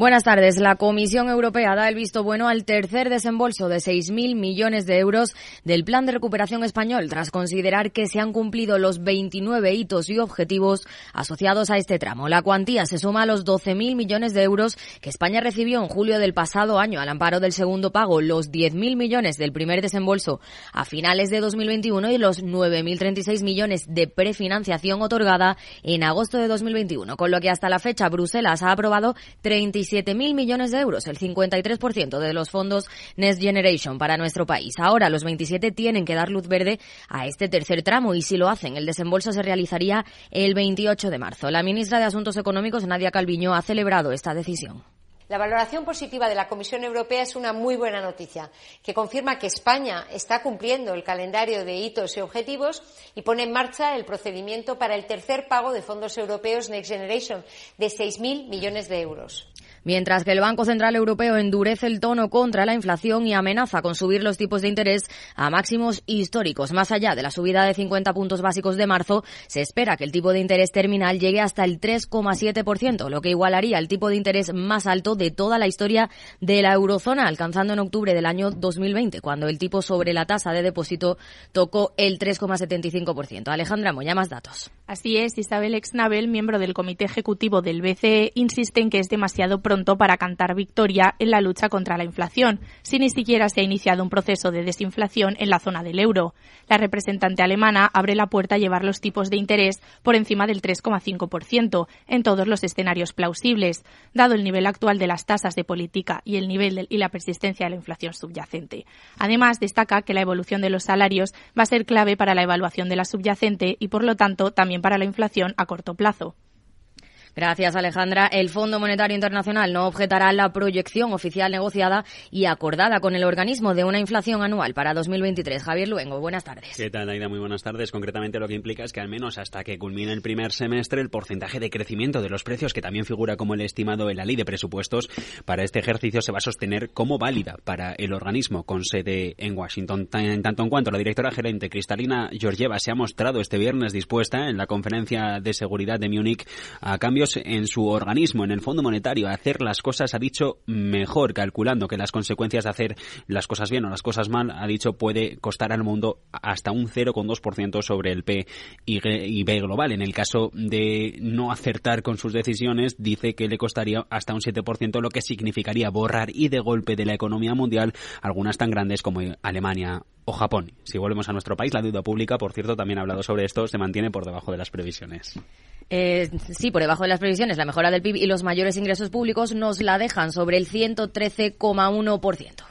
Buenas tardes. La Comisión Europea da el visto bueno al tercer desembolso de 6.000 millones de euros del Plan de Recuperación Español, tras considerar que se han cumplido los 29 hitos y objetivos asociados a este tramo. La cuantía se suma a los 12.000 millones de euros que España recibió en julio del pasado año al amparo del segundo pago, los 10.000 millones del primer desembolso a finales de 2021 y los 9.036 millones de prefinanciación otorgada en agosto de 2021, con lo que hasta la fecha Bruselas ha aprobado 37 7.000 millones de euros, el 53% de los fondos Next Generation para nuestro país. Ahora los 27 tienen que dar luz verde a este tercer tramo y si lo hacen, el desembolso se realizaría el 28 de marzo. La ministra de Asuntos Económicos, Nadia Calviño, ha celebrado esta decisión. La valoración positiva de la Comisión Europea es una muy buena noticia, que confirma que España está cumpliendo el calendario de hitos y objetivos y pone en marcha el procedimiento para el tercer pago de fondos europeos Next Generation de 6.000 millones de euros. Mientras que el Banco Central Europeo endurece el tono contra la inflación y amenaza con subir los tipos de interés a máximos históricos. Más allá de la subida de 50 puntos básicos de marzo, se espera que el tipo de interés terminal llegue hasta el 3,7%, lo que igualaría el tipo de interés más alto de toda la historia de la eurozona, alcanzando en octubre del año 2020, cuando el tipo sobre la tasa de depósito tocó el 3,75%. Alejandra Moya, más datos. Así es, Isabel Exnabel, miembro del Comité Ejecutivo del BCE, insiste en que es demasiado pronto para cantar victoria en la lucha contra la inflación, si ni siquiera se ha iniciado un proceso de desinflación en la zona del euro. La representante alemana abre la puerta a llevar los tipos de interés por encima del 3,5% en todos los escenarios plausibles, dado el nivel actual de las tasas de política y el nivel y la persistencia de la inflación subyacente. Además, destaca que la evolución de los salarios va a ser clave para la evaluación de la subyacente y, por lo tanto, también para la inflación a corto plazo. Gracias, Alejandra. El Fondo Monetario Internacional no objetará la proyección oficial negociada y acordada con el organismo de una inflación anual para 2023. Javier Luengo, buenas tardes. ¿Qué tal, Aida? Muy buenas tardes. Concretamente, lo que implica es que al menos hasta que culmine el primer semestre, el porcentaje de crecimiento de los precios, que también figura como el estimado en la ley de presupuestos para este ejercicio, se va a sostener como válida para el organismo con sede en Washington. En tanto en cuanto la directora gerente Cristalina Georgieva se ha mostrado este viernes dispuesta en la conferencia de seguridad de Múnich a cambio en su organismo, en el Fondo Monetario, hacer las cosas, ha dicho, mejor, calculando que las consecuencias de hacer las cosas bien o las cosas mal, ha dicho, puede costar al mundo hasta un 0,2% sobre el PIB global. En el caso de no acertar con sus decisiones, dice que le costaría hasta un 7%, lo que significaría borrar y de golpe de la economía mundial algunas tan grandes como Alemania o Japón. Si volvemos a nuestro país, la deuda pública, por cierto, también ha hablado sobre esto, se mantiene por debajo de las previsiones. Eh, sí, por debajo de las previsiones, la mejora del PIB y los mayores ingresos públicos nos la dejan sobre el 113,1%.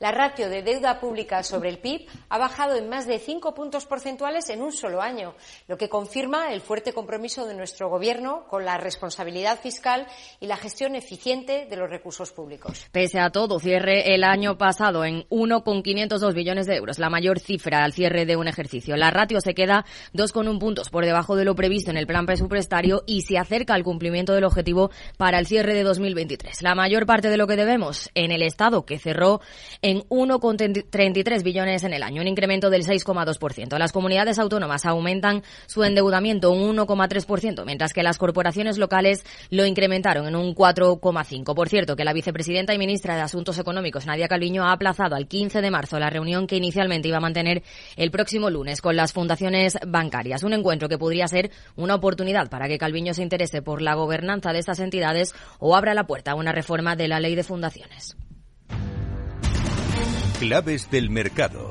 La ratio de deuda pública sobre el PIB ha bajado en más de cinco puntos porcentuales en un solo año, lo que confirma el fuerte compromiso de nuestro Gobierno con la responsabilidad fiscal y la gestión eficiente de los recursos públicos. Pese a todo, cierre el año pasado en 1,502 billones de euros, la mayor cifra al cierre de un ejercicio. La ratio se queda 2,1 puntos por debajo de lo previsto en el plan presupuestario y se acerca al cumplimiento del objetivo para el cierre de 2023. La mayor parte de lo que debemos en el Estado, que cerró 1,33 billones en el año, un incremento del 6,2%. Las comunidades autónomas aumentan su endeudamiento un 1,3%, mientras que las corporaciones locales lo incrementaron en un 4,5%. Por cierto, que la vicepresidenta y ministra de Asuntos Económicos, Nadia Calviño, ha aplazado al 15 de marzo la reunión que inicialmente iba a mantener el próximo lunes con las fundaciones bancarias. Un encuentro que podría ser una oportunidad para que Calviño se interese por la gobernanza de estas entidades o abra la puerta a una reforma de la ley de fundaciones. Claves del mercado.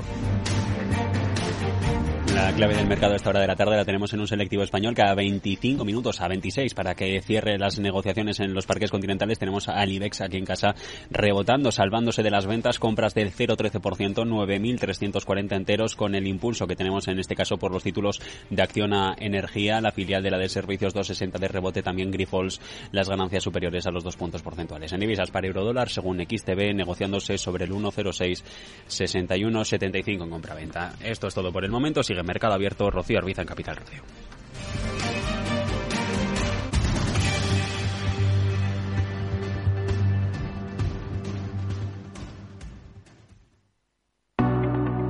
La clave del mercado a esta hora de la tarde la tenemos en un selectivo español cada 25 minutos a 26 para que cierre las negociaciones en los parques continentales. Tenemos a Ibex aquí en casa rebotando, salvándose de las ventas, compras del 0,13%, 9.340 enteros con el impulso que tenemos en este caso por los títulos de acción a energía, la filial de la de servicios 260 de rebote, también Grifols, las ganancias superiores a los dos puntos porcentuales. En divisas para eurodólar, según XTB, negociándose sobre el 1,06, 61,75 en compra-venta. Esto es todo por el momento. Sigue Mercado Abierto, Rocío Arbiza en Capital Radio.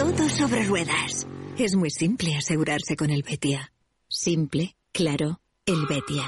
Todo sobre ruedas. Es muy simple asegurarse con el Betia. Simple, claro, el Betia.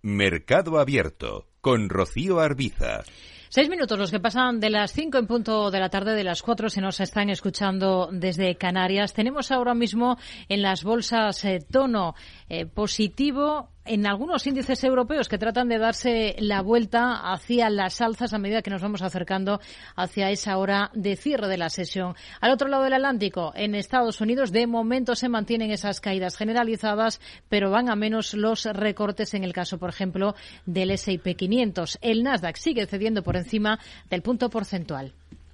Mercado Abierto con Rocío Arbiza. Seis minutos los que pasan de las cinco en punto de la tarde, de las cuatro se nos están escuchando desde Canarias. Tenemos ahora mismo en las bolsas eh, tono eh, positivo en algunos índices europeos que tratan de darse la vuelta hacia las alzas a medida que nos vamos acercando hacia esa hora de cierre de la sesión. Al otro lado del Atlántico, en Estados Unidos, de momento se mantienen esas caídas generalizadas, pero van a menos los recortes en el caso, por ejemplo, del S&P 500. El Nasdaq sigue cediendo por encima del punto porcentual.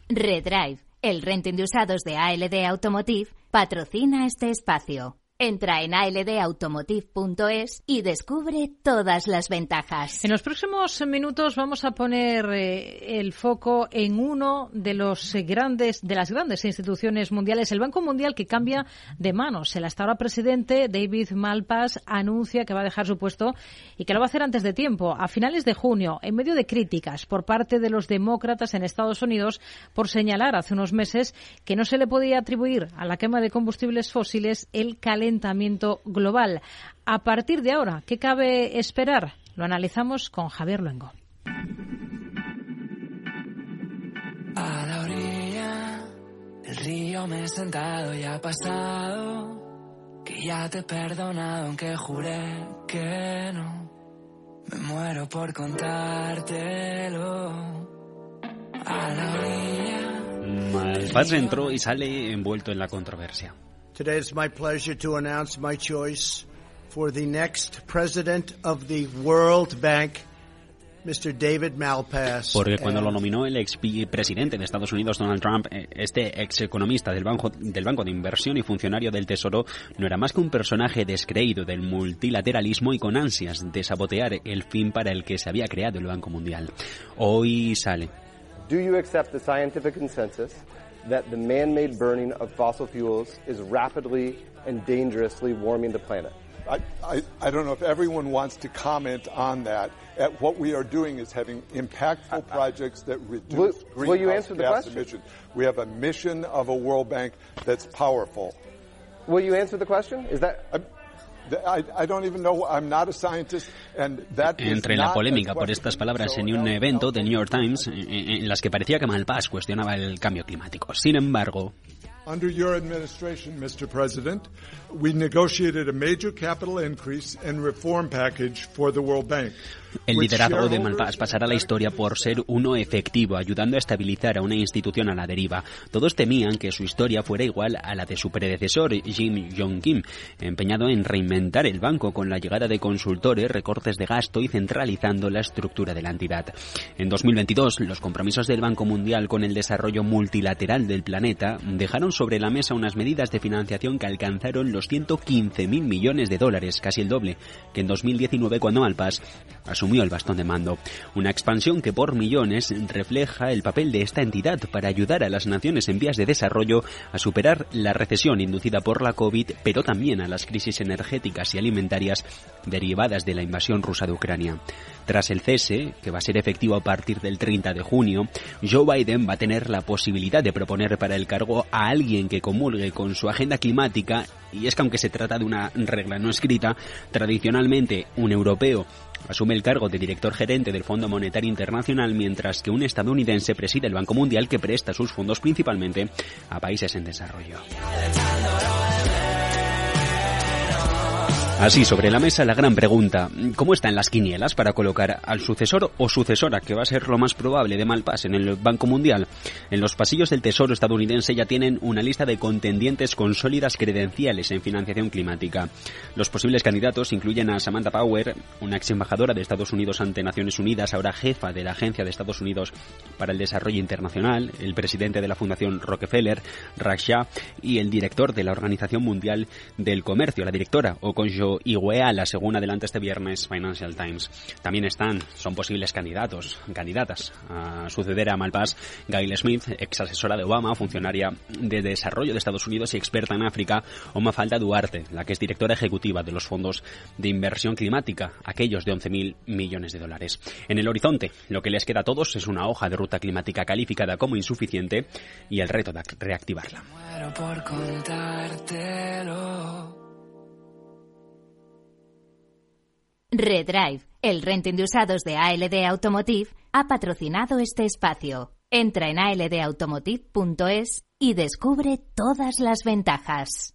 Redrive, el renting de usados de ALD Automotive, patrocina este espacio. Entra en aldautomotive.es y descubre todas las ventajas. En los próximos minutos vamos a poner eh, el foco en uno de los grandes de las grandes instituciones mundiales, el Banco Mundial que cambia de manos. El hasta ahora presidente David Malpass anuncia que va a dejar su puesto y que lo va a hacer antes de tiempo, a finales de junio, en medio de críticas por parte de los demócratas en Estados Unidos por señalar hace unos meses que no se le podía atribuir a la quema de combustibles fósiles el calentamiento global. A partir de ahora, ¿qué cabe esperar? Lo analizamos con Javier Luengo. A la orilla del río me he sentado y ha pasado. Que ya te he perdonado aunque juré que no. Me muero por contártelo. A la orilla. Malpaz entró y sale envuelto en la controversia. Today it's my pleasure to announce my choice for the next president of the World Bank, Mr. David Malpass. Porque cuando lo nominó el ex presidente de Estados Unidos, Donald Trump, eh, este ex economista del banco, del banco de Inversión y funcionario del Tesoro, no era más que un personaje descreído del multilateralismo y con ansias de sabotear el fin para el que se había creado el Banco Mundial. Hoy sale. Do you accept the scientific consensus that the man-made burning of fossil fuels is rapidly and dangerously warming the planet. I, I, I, don't know if everyone wants to comment on that. At what we are doing is having impactful projects that reduce will, greenhouse will you answer the gas question? emissions. We have a mission of a World Bank that's powerful. Will you answer the question? Is that? Entre la polémica por estas palabras en un evento del New York Times en las que parecía que Malpass cuestionaba el cambio climático. Sin embargo, Under your administration, Mr. President, we negotiated a major capital increase and reform package for the World Bank. El liderazgo de Malpass pasará a la historia por ser uno efectivo, ayudando a estabilizar a una institución a la deriva. Todos temían que su historia fuera igual a la de su predecesor, Jim Yong-kim, empeñado en reinventar el banco con la llegada de consultores, recortes de gasto y centralizando la estructura de la entidad. En 2022, los compromisos del Banco Mundial con el desarrollo multilateral del planeta dejaron sobre la mesa unas medidas de financiación que alcanzaron los 115.000 millones de dólares, casi el doble, que en 2019 cuando Malpass asumió el bastón de mando. Una expansión que por millones refleja el papel de esta entidad para ayudar a las naciones en vías de desarrollo a superar la recesión inducida por la COVID, pero también a las crisis energéticas y alimentarias derivadas de la invasión rusa de Ucrania. Tras el cese, que va a ser efectivo a partir del 30 de junio, Joe Biden va a tener la posibilidad de proponer para el cargo a alguien que comulgue con su agenda climática, y es que aunque se trata de una regla no escrita, tradicionalmente un europeo asume el cargo de director gerente del Fondo Monetario Internacional, mientras que un estadounidense preside el Banco Mundial que presta sus fondos principalmente a países en desarrollo. Así, sobre la mesa, la gran pregunta. ¿Cómo están las quinielas para colocar al sucesor o sucesora, que va a ser lo más probable de Malpass en el Banco Mundial? En los pasillos del Tesoro estadounidense ya tienen una lista de contendientes con sólidas credenciales en financiación climática. Los posibles candidatos incluyen a Samantha Power, una ex embajadora de Estados Unidos ante Naciones Unidas, ahora jefa de la Agencia de Estados Unidos para el Desarrollo Internacional, el presidente de la Fundación Rockefeller, Raksha, y el director de la Organización Mundial del Comercio, la directora Okonjo Iweala, según adelanta este viernes Financial Times. También están, son posibles candidatos, candidatas a suceder a Malpass, Gail Smith, ex asesora de Obama, funcionaria de desarrollo de Estados Unidos y experta en África, o Mafalda Duarte, la que es directora ejecutiva de los fondos de inversión climática, aquellos de 11.000 millones de dólares. En el horizonte, lo que les queda a todos es una hoja de ruta climática calificada como insuficiente y el reto de reactivarla. Redrive, el renting de usados de ALD Automotive, ha patrocinado este espacio. Entra en aldautomotive.es y descubre todas las ventajas.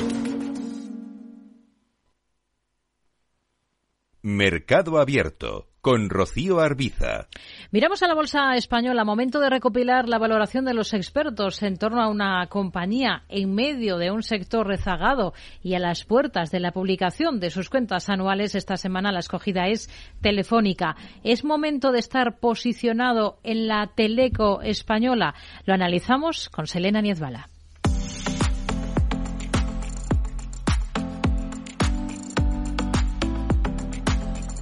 Mercado Abierto con Rocío Arbiza. Miramos a la bolsa española. Momento de recopilar la valoración de los expertos en torno a una compañía en medio de un sector rezagado y a las puertas de la publicación de sus cuentas anuales. Esta semana la escogida es Telefónica. ¿Es momento de estar posicionado en la teleco española? Lo analizamos con Selena Niezbala.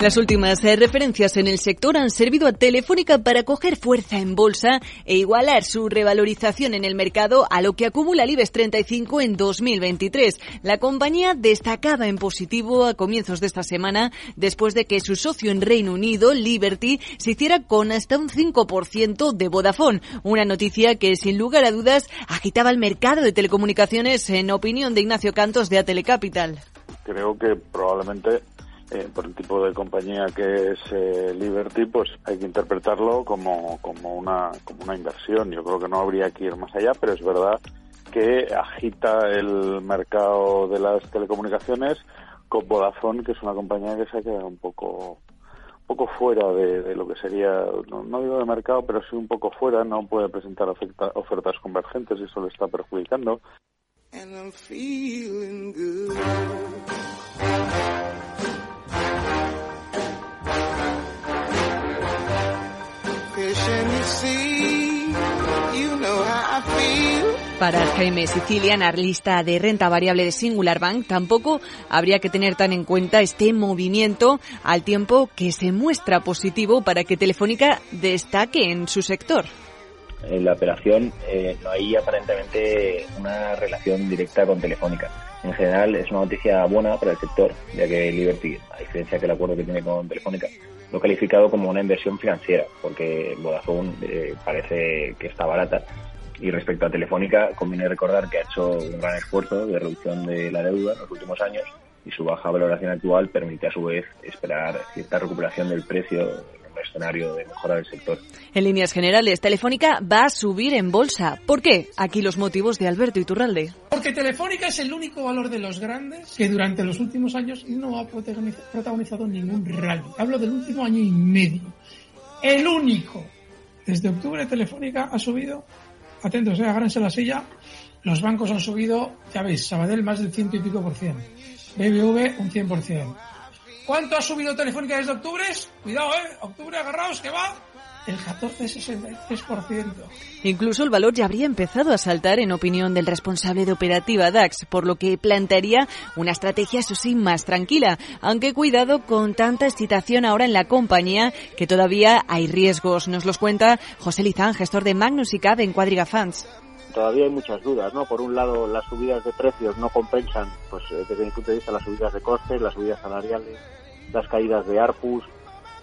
Las últimas eh, referencias en el sector han servido a Telefónica para coger fuerza en bolsa e igualar su revalorización en el mercado a lo que acumula el IBEX 35 en 2023. La compañía destacaba en positivo a comienzos de esta semana después de que su socio en Reino Unido, Liberty, se hiciera con hasta un 5% de Vodafone. Una noticia que sin lugar a dudas agitaba el mercado de telecomunicaciones en opinión de Ignacio Cantos de Atelecapital. Creo que probablemente eh, por el tipo de compañía que es eh, Liberty, pues hay que interpretarlo como, como, una, como una inversión. Yo creo que no habría que ir más allá, pero es verdad que agita el mercado de las telecomunicaciones con Vodafone, que es una compañía que se ha quedado un poco poco fuera de, lo que sería, no, digo de mercado, pero sí un poco fuera, no puede presentar ofertas convergentes y eso le está perjudicando. Para Jaime Sicilia, analista de renta variable de Singular Bank, tampoco habría que tener tan en cuenta este movimiento al tiempo que se muestra positivo para que Telefónica destaque en su sector. En la operación eh, no hay aparentemente una relación directa con Telefónica. En general es una noticia buena para el sector, ya que Liberty, a diferencia que el acuerdo que tiene con Telefónica, lo ha calificado como una inversión financiera, porque Vodafone eh, parece que está barata. Y respecto a Telefónica, conviene recordar que ha hecho un gran esfuerzo de reducción de la deuda en los últimos años y su baja valoración actual permite a su vez esperar cierta recuperación del precio escenario de mejora del sector. En líneas generales, Telefónica va a subir en bolsa. ¿Por qué? Aquí los motivos de Alberto Iturralde. Porque Telefónica es el único valor de los grandes que durante los últimos años no ha protagonizado ningún rally. Hablo del último año y medio. El único. Desde octubre Telefónica ha subido, atentos, eh, agárrense la silla, los bancos han subido, ya veis, Sabadell más del ciento y pico por cien, BBV un cien por cien, ¿Cuánto ha subido Telefónica desde octubre? Cuidado, ¿eh? Octubre, agarraos, que va. el 14,63%. Incluso el valor ya habría empezado a saltar en opinión del responsable de operativa DAX, por lo que plantearía una estrategia, eso sí, más tranquila, aunque cuidado con tanta excitación ahora en la compañía que todavía hay riesgos. Nos los cuenta José Lizán, gestor de Magnus y Cab en Quadriga Funds todavía hay muchas dudas, ¿no? Por un lado, las subidas de precios no compensan, pues eh, desde mi punto de vista, las subidas de costes, las subidas salariales, las caídas de ARPUS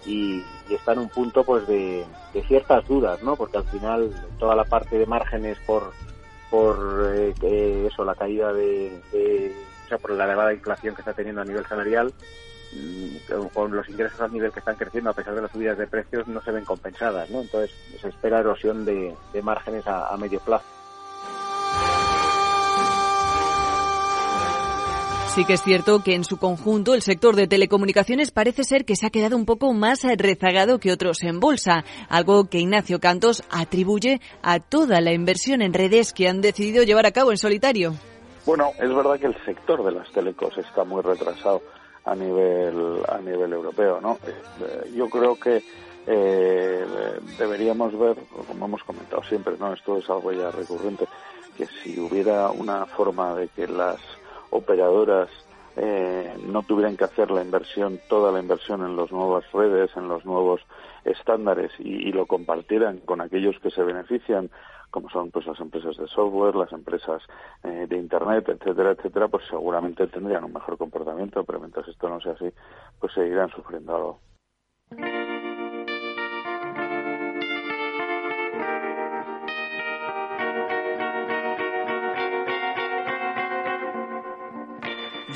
y, está en un punto, pues, de, ciertas dudas, ¿no? Porque al final toda la parte de márgenes por por eh, eso, la caída de, o sea, por la elevada inflación que está teniendo a nivel salarial, mm, con los ingresos a nivel que están creciendo a pesar de las subidas de precios no se ven compensadas, ¿no? Entonces se espera erosión de, márgenes a medio plazo. Sí que es cierto que en su conjunto el sector de telecomunicaciones parece ser que se ha quedado un poco más rezagado que otros en bolsa, algo que Ignacio Cantos atribuye a toda la inversión en redes que han decidido llevar a cabo en solitario. Bueno, es verdad que el sector de las telecos está muy retrasado a nivel a nivel europeo, ¿no? Eh, yo creo que eh, deberíamos ver, como hemos comentado siempre, ¿no? Esto es algo ya recurrente, que si hubiera una forma de que las operadoras eh, no tuvieran que hacer la inversión, toda la inversión en las nuevas redes, en los nuevos estándares y, lo compartieran con aquellos que se benefician, como son pues las empresas de software, las empresas eh, de internet, etcétera, etcétera, pues seguramente tendrían un mejor comportamiento, pero mientras esto no sea así, pues seguirán sufriendo algo.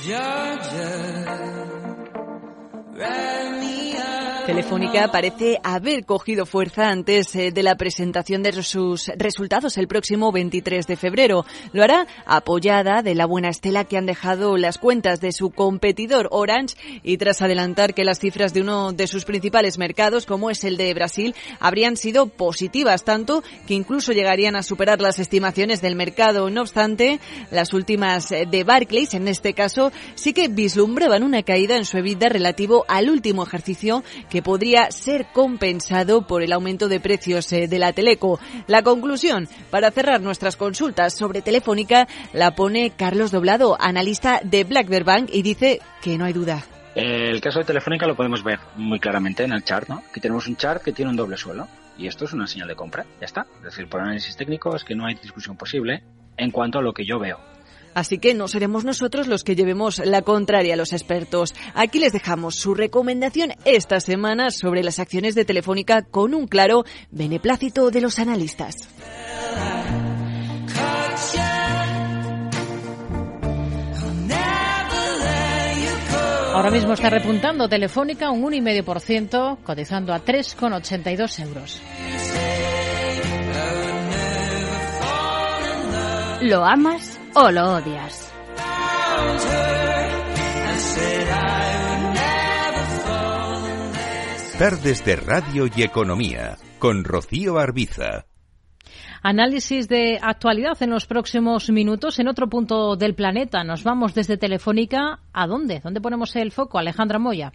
Georgia. Right Telefónica parece haber cogido fuerza antes eh, de la presentación de sus resultados el próximo 23 de febrero. Lo hará apoyada de la buena estela que han dejado las cuentas de su competidor Orange y tras adelantar que las cifras de uno de sus principales mercados, como es el de Brasil, habrían sido positivas, tanto que incluso llegarían a superar las estimaciones del mercado. No obstante, las últimas eh, de Barclays, en este caso, sí que vislumbraban una caída en su EBITDA relativo al último ejercicio que podría ser compensado por el aumento de precios eh, de la Teleco. La conclusión, para cerrar nuestras consultas sobre Telefónica, la pone Carlos Doblado, analista de Blackbird Bank, y dice que no hay duda. El caso de Telefónica lo podemos ver muy claramente en el chart, ¿no? Aquí tenemos un chart que tiene un doble suelo y esto es una señal de compra, ya está. Es decir, por análisis técnico es que no hay discusión posible en cuanto a lo que yo veo. Así que no seremos nosotros los que llevemos la contraria a los expertos. Aquí les dejamos su recomendación esta semana sobre las acciones de Telefónica con un claro beneplácito de los analistas. Ahora mismo está repuntando Telefónica un 1,5%, cotizando a 3,82 euros. ¿Lo amas o lo odias? Tardes de Radio y Economía con Rocío Arbiza. Análisis de actualidad en los próximos minutos. En otro punto del planeta nos vamos desde Telefónica. ¿A dónde? ¿Dónde ponemos el foco? Alejandra Moya.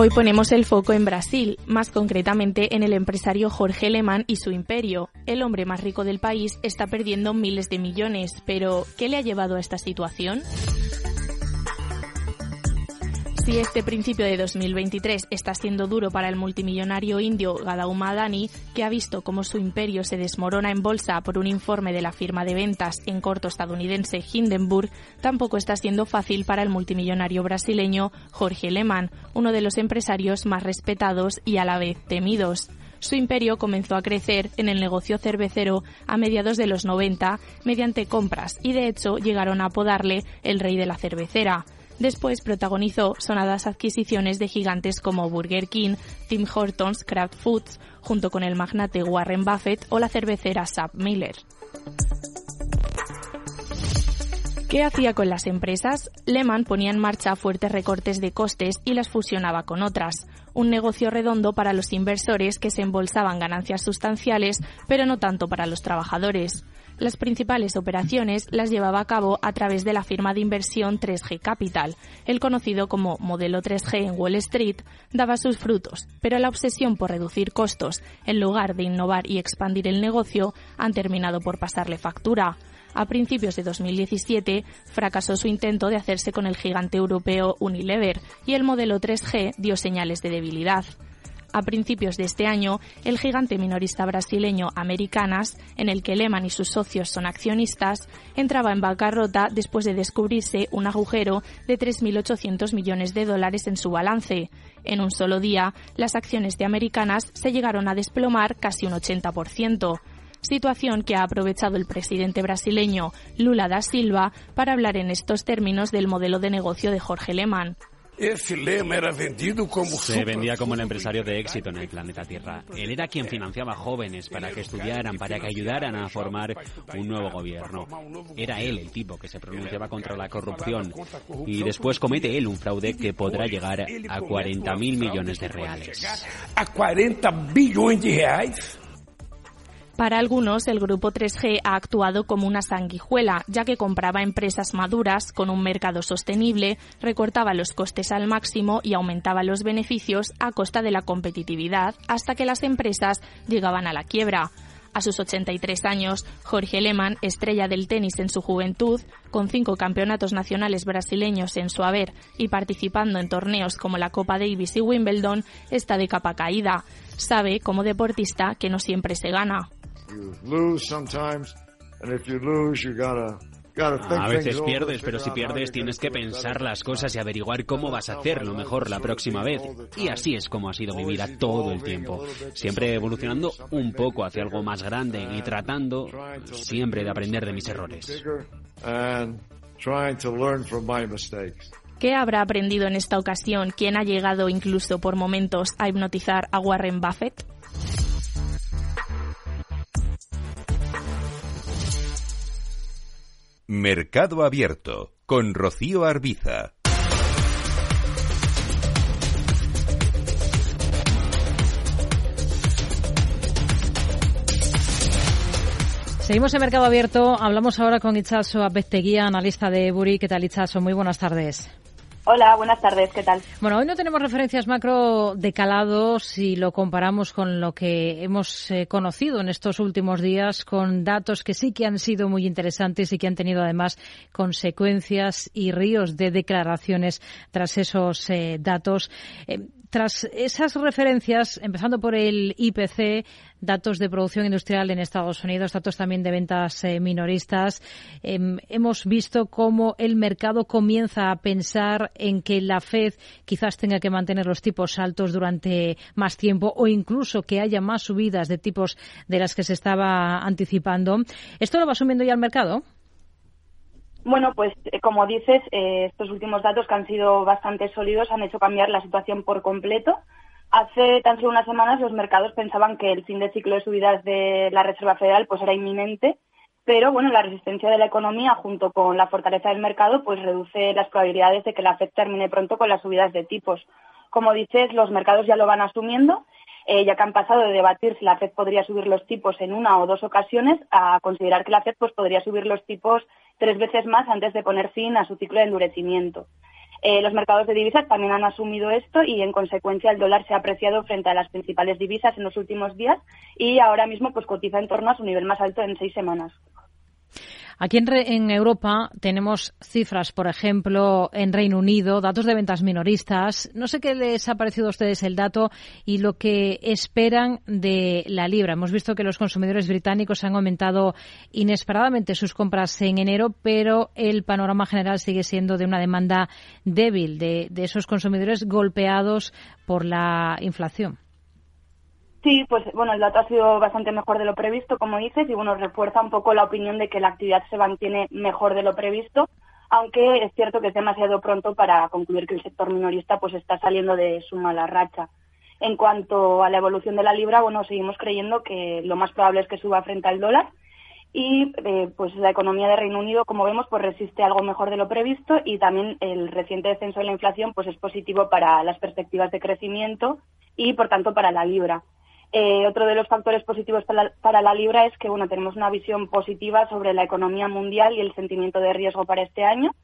Hoy ponemos el foco en Brasil, más concretamente en el empresario Jorge Lehmann y su imperio. El hombre más rico del país está perdiendo miles de millones, pero ¿qué le ha llevado a esta situación? Si este principio de 2023 está siendo duro para el multimillonario indio Gautam Adani, que ha visto cómo su imperio se desmorona en bolsa por un informe de la firma de ventas en corto estadounidense Hindenburg, tampoco está siendo fácil para el multimillonario brasileño Jorge Lehmann, uno de los empresarios más respetados y a la vez temidos. Su imperio comenzó a crecer en el negocio cervecero a mediados de los 90 mediante compras y de hecho llegaron a apodarle el rey de la cervecera. Después protagonizó sonadas adquisiciones de gigantes como Burger King, Tim Hortons, Kraft Foods, junto con el magnate Warren Buffett o la cervecera Sap Miller. ¿Qué hacía con las empresas? Lehman ponía en marcha fuertes recortes de costes y las fusionaba con otras. Un negocio redondo para los inversores que se embolsaban ganancias sustanciales, pero no tanto para los trabajadores. Las principales operaciones las llevaba a cabo a través de la firma de inversión 3G Capital. El conocido como modelo 3G en Wall Street daba sus frutos, pero la obsesión por reducir costos en lugar de innovar y expandir el negocio han terminado por pasarle factura. A principios de 2017 fracasó su intento de hacerse con el gigante europeo Unilever y el modelo 3G dio señales de debilidad. A principios de este año, el gigante minorista brasileño Americanas, en el que Lehman y sus socios son accionistas, entraba en bancarrota después de descubrirse un agujero de 3.800 millones de dólares en su balance. En un solo día, las acciones de Americanas se llegaron a desplomar casi un 80% situación que ha aprovechado el presidente brasileño Lula da Silva para hablar en estos términos del modelo de negocio de Jorge Lehmann. Se vendía como el empresario de éxito en el planeta Tierra. Él era quien financiaba jóvenes para que estudiaran, para que ayudaran a formar un nuevo gobierno. Era él el tipo que se pronunciaba contra la corrupción. Y después comete él un fraude que podrá llegar a 40 mil millones de reales. A 40 billones de reales. Para algunos, el grupo 3G ha actuado como una sanguijuela, ya que compraba empresas maduras con un mercado sostenible, recortaba los costes al máximo y aumentaba los beneficios a costa de la competitividad, hasta que las empresas llegaban a la quiebra. A sus 83 años, Jorge Lehmann, estrella del tenis en su juventud, con cinco campeonatos nacionales brasileños en su haber y participando en torneos como la Copa Davis y Wimbledon, está de capa caída. Sabe, como deportista, que no siempre se gana. A veces pierdes, pero si pierdes tienes que pensar las cosas y averiguar cómo vas a hacerlo mejor la próxima vez. Y así es como ha sido mi vida todo el tiempo. Siempre evolucionando un poco hacia algo más grande y tratando siempre de aprender de mis errores. ¿Qué habrá aprendido en esta ocasión quien ha llegado incluso por momentos a hipnotizar a Warren Buffett? Mercado Abierto con Rocío Arbiza. Seguimos en Mercado Abierto. Hablamos ahora con Itchaso Apesteguía, analista de Buri. ¿Qué tal, Itchaso? Muy buenas tardes. Hola, buenas tardes, ¿qué tal? Bueno, hoy no tenemos referencias macro de calado si lo comparamos con lo que hemos eh, conocido en estos últimos días, con datos que sí que han sido muy interesantes y que han tenido además consecuencias y ríos de declaraciones tras esos eh, datos. Eh, tras esas referencias, empezando por el IPC, datos de producción industrial en Estados Unidos, datos también de ventas eh, minoristas, em, hemos visto cómo el mercado comienza a pensar en que la Fed quizás tenga que mantener los tipos altos durante más tiempo o incluso que haya más subidas de tipos de las que se estaba anticipando. ¿Esto lo va asumiendo ya el mercado? Bueno, pues eh, como dices, eh, estos últimos datos que han sido bastante sólidos han hecho cambiar la situación por completo. Hace tan solo unas semanas los mercados pensaban que el fin de ciclo de subidas de la Reserva Federal pues era inminente, pero bueno, la resistencia de la economía junto con la fortaleza del mercado pues reduce las probabilidades de que la Fed termine pronto con las subidas de tipos. Como dices, los mercados ya lo van asumiendo eh, ya que han pasado de debatir si la FED podría subir los tipos en una o dos ocasiones a considerar que la FED pues, podría subir los tipos tres veces más antes de poner fin a su ciclo de endurecimiento. Eh, los mercados de divisas también han asumido esto y, en consecuencia, el dólar se ha apreciado frente a las principales divisas en los últimos días y ahora mismo pues, cotiza en torno a su nivel más alto en seis semanas. Aquí en, Europa tenemos cifras, por ejemplo, en Reino Unido, datos de ventas minoristas. No sé qué les ha parecido a ustedes el dato y lo que esperan de la libra. Hemos visto que los consumidores británicos han aumentado inesperadamente sus compras en enero, pero el panorama general sigue siendo de una demanda débil de esos consumidores golpeados por la inflación. Sí, pues bueno, el dato ha sido bastante mejor de lo previsto, como dices, y bueno, refuerza un poco la opinión de que la actividad se mantiene mejor de lo previsto, aunque es cierto que es demasiado pronto para concluir que el sector minorista pues está saliendo de su mala racha. En cuanto a la evolución de la libra, bueno, seguimos creyendo que lo más probable es que suba frente al dólar y eh, pues la economía de Reino Unido, como vemos, pues resiste algo mejor de lo previsto y también el reciente descenso de la inflación pues es positivo para las perspectivas de crecimiento y por tanto para la libra. Eh, otro de los factores positivos para la, libra es que bueno, tenemos una visión positiva sobre la economía mundial y el sentimiento de riesgo para este año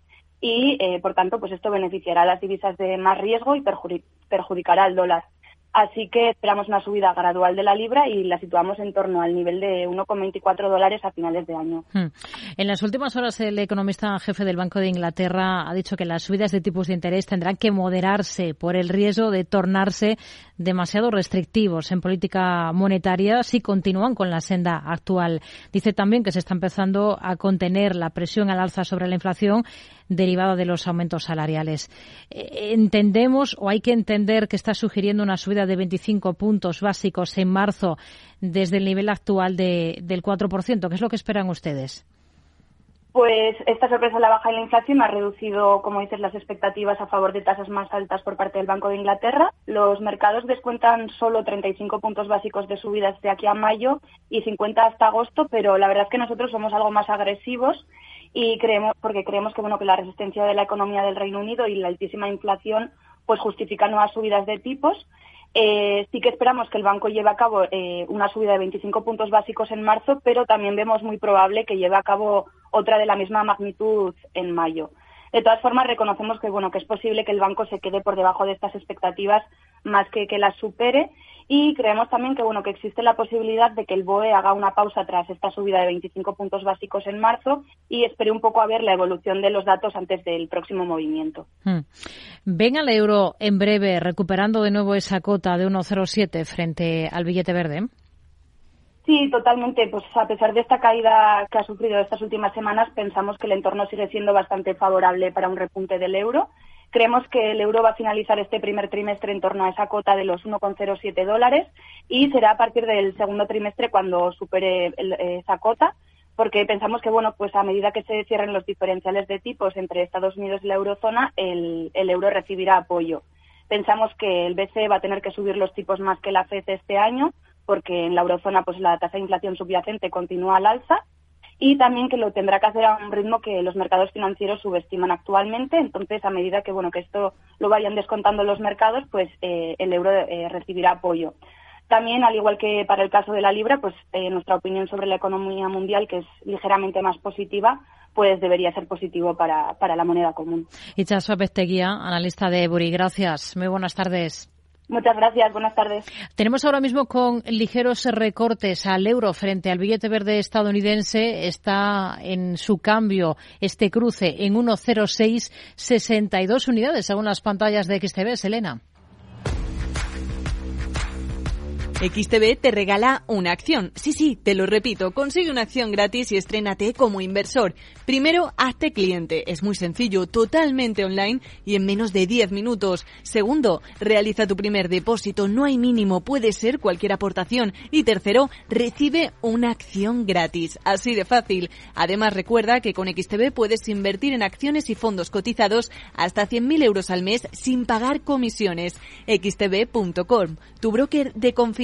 y, eh, por tanto, pues esto beneficiará a las divisas de más riesgo y perjudicará al dólar. Así que esperamos una subida gradual de la libra y la situamos en torno al nivel de 1,24 dólares a finales de año. Hmm. En las últimas horas, el economista jefe del Banco de Inglaterra ha dicho que las subidas de tipos de interés tendrán que moderarse por el riesgo de tornarse demasiado restrictivos en política monetaria si continúan con la senda actual. Dice también que se está empezando a contener la presión al alza sobre la inflación derivada de los aumentos salariales. Eh, entendemos o hay que entender que está sugiriendo una subida de 25 puntos básicos en marzo desde el nivel actual de, del 4%. ¿Qué es lo que esperan ustedes? Pues esta sorpresa la baja de la inflación ha reducido, como dices, las expectativas a favor de tasas más altas por parte del Banco de Inglaterra. Los mercados descuentan solo 35 puntos básicos de subidas de aquí a mayo y 50 hasta agosto, pero la verdad es que nosotros somos algo más agresivos y creemos porque creemos que bueno que la resistencia de la economía del Reino Unido y la altísima inflación pues justifican nuevas subidas de tipos. Eh, sí que esperamos que el banco lleve a cabo eh, una subida de 25 puntos básicos en marzo, pero también vemos muy probable que lleve a cabo otra de la misma magnitud en mayo. De todas formas, reconocemos que bueno que es posible que el banco se quede por debajo de estas expectativas más que que las supere y creemos también que bueno que existe la posibilidad de que el BOE haga una pausa tras esta subida de 25 puntos básicos en marzo y espere un poco a ver la evolución de los datos antes del próximo movimiento. Hmm. Ven al euro en breve recuperando de nuevo esa cota de 1,07 frente al billete verde. Sí, totalmente. Pues a pesar de esta caída que ha sufrido estas últimas semanas, pensamos que el entorno sigue siendo bastante favorable para un repunte del euro. Creemos que el euro va a finalizar este primer trimestre en torno a esa cota de los 1,07 dólares y será a partir del segundo trimestre cuando supere esa cota porque pensamos que bueno pues a medida que se cierren los diferenciales de tipos entre Estados Unidos y la eurozona el, el euro recibirá apoyo. Pensamos que el BCE va a tener que subir los tipos más que la FED este año porque en la eurozona pues la tasa de inflación subyacente continúa al alza y también que lo tendrá que hacer a un ritmo que los mercados financieros subestiman actualmente. Entonces, a medida que bueno que esto lo vayan descontando los mercados, pues eh, el euro eh, recibirá apoyo. También, al igual que para el caso de la libra, pues eh, nuestra opinión sobre la economía mundial, que es ligeramente más positiva, pues debería ser positivo para, para la moneda común. Itchaso Pesteguía, analista de Buri. Gracias. Muy buenas tardes. Muchas gracias, buenas tardes. Tenemos ahora mismo con ligeros recortes al euro frente al billete verde estadounidense. Está en su cambio este cruce en 1,0662 unidades según las pantallas de XTB. Selena. XTB te regala una acción. Sí, sí, te lo repito, consigue una acción gratis y estrénate como inversor. Primero, hazte cliente. Es muy sencillo, totalmente online y en menos de 10 minutos. Segundo, realiza tu primer depósito. No hay mínimo, puede ser cualquier aportación. Y tercero, recibe una acción gratis. Así de fácil. Además, recuerda que con XTB puedes invertir en acciones y fondos cotizados hasta 100.000 euros al mes sin pagar comisiones. XTB.com, tu broker de confianza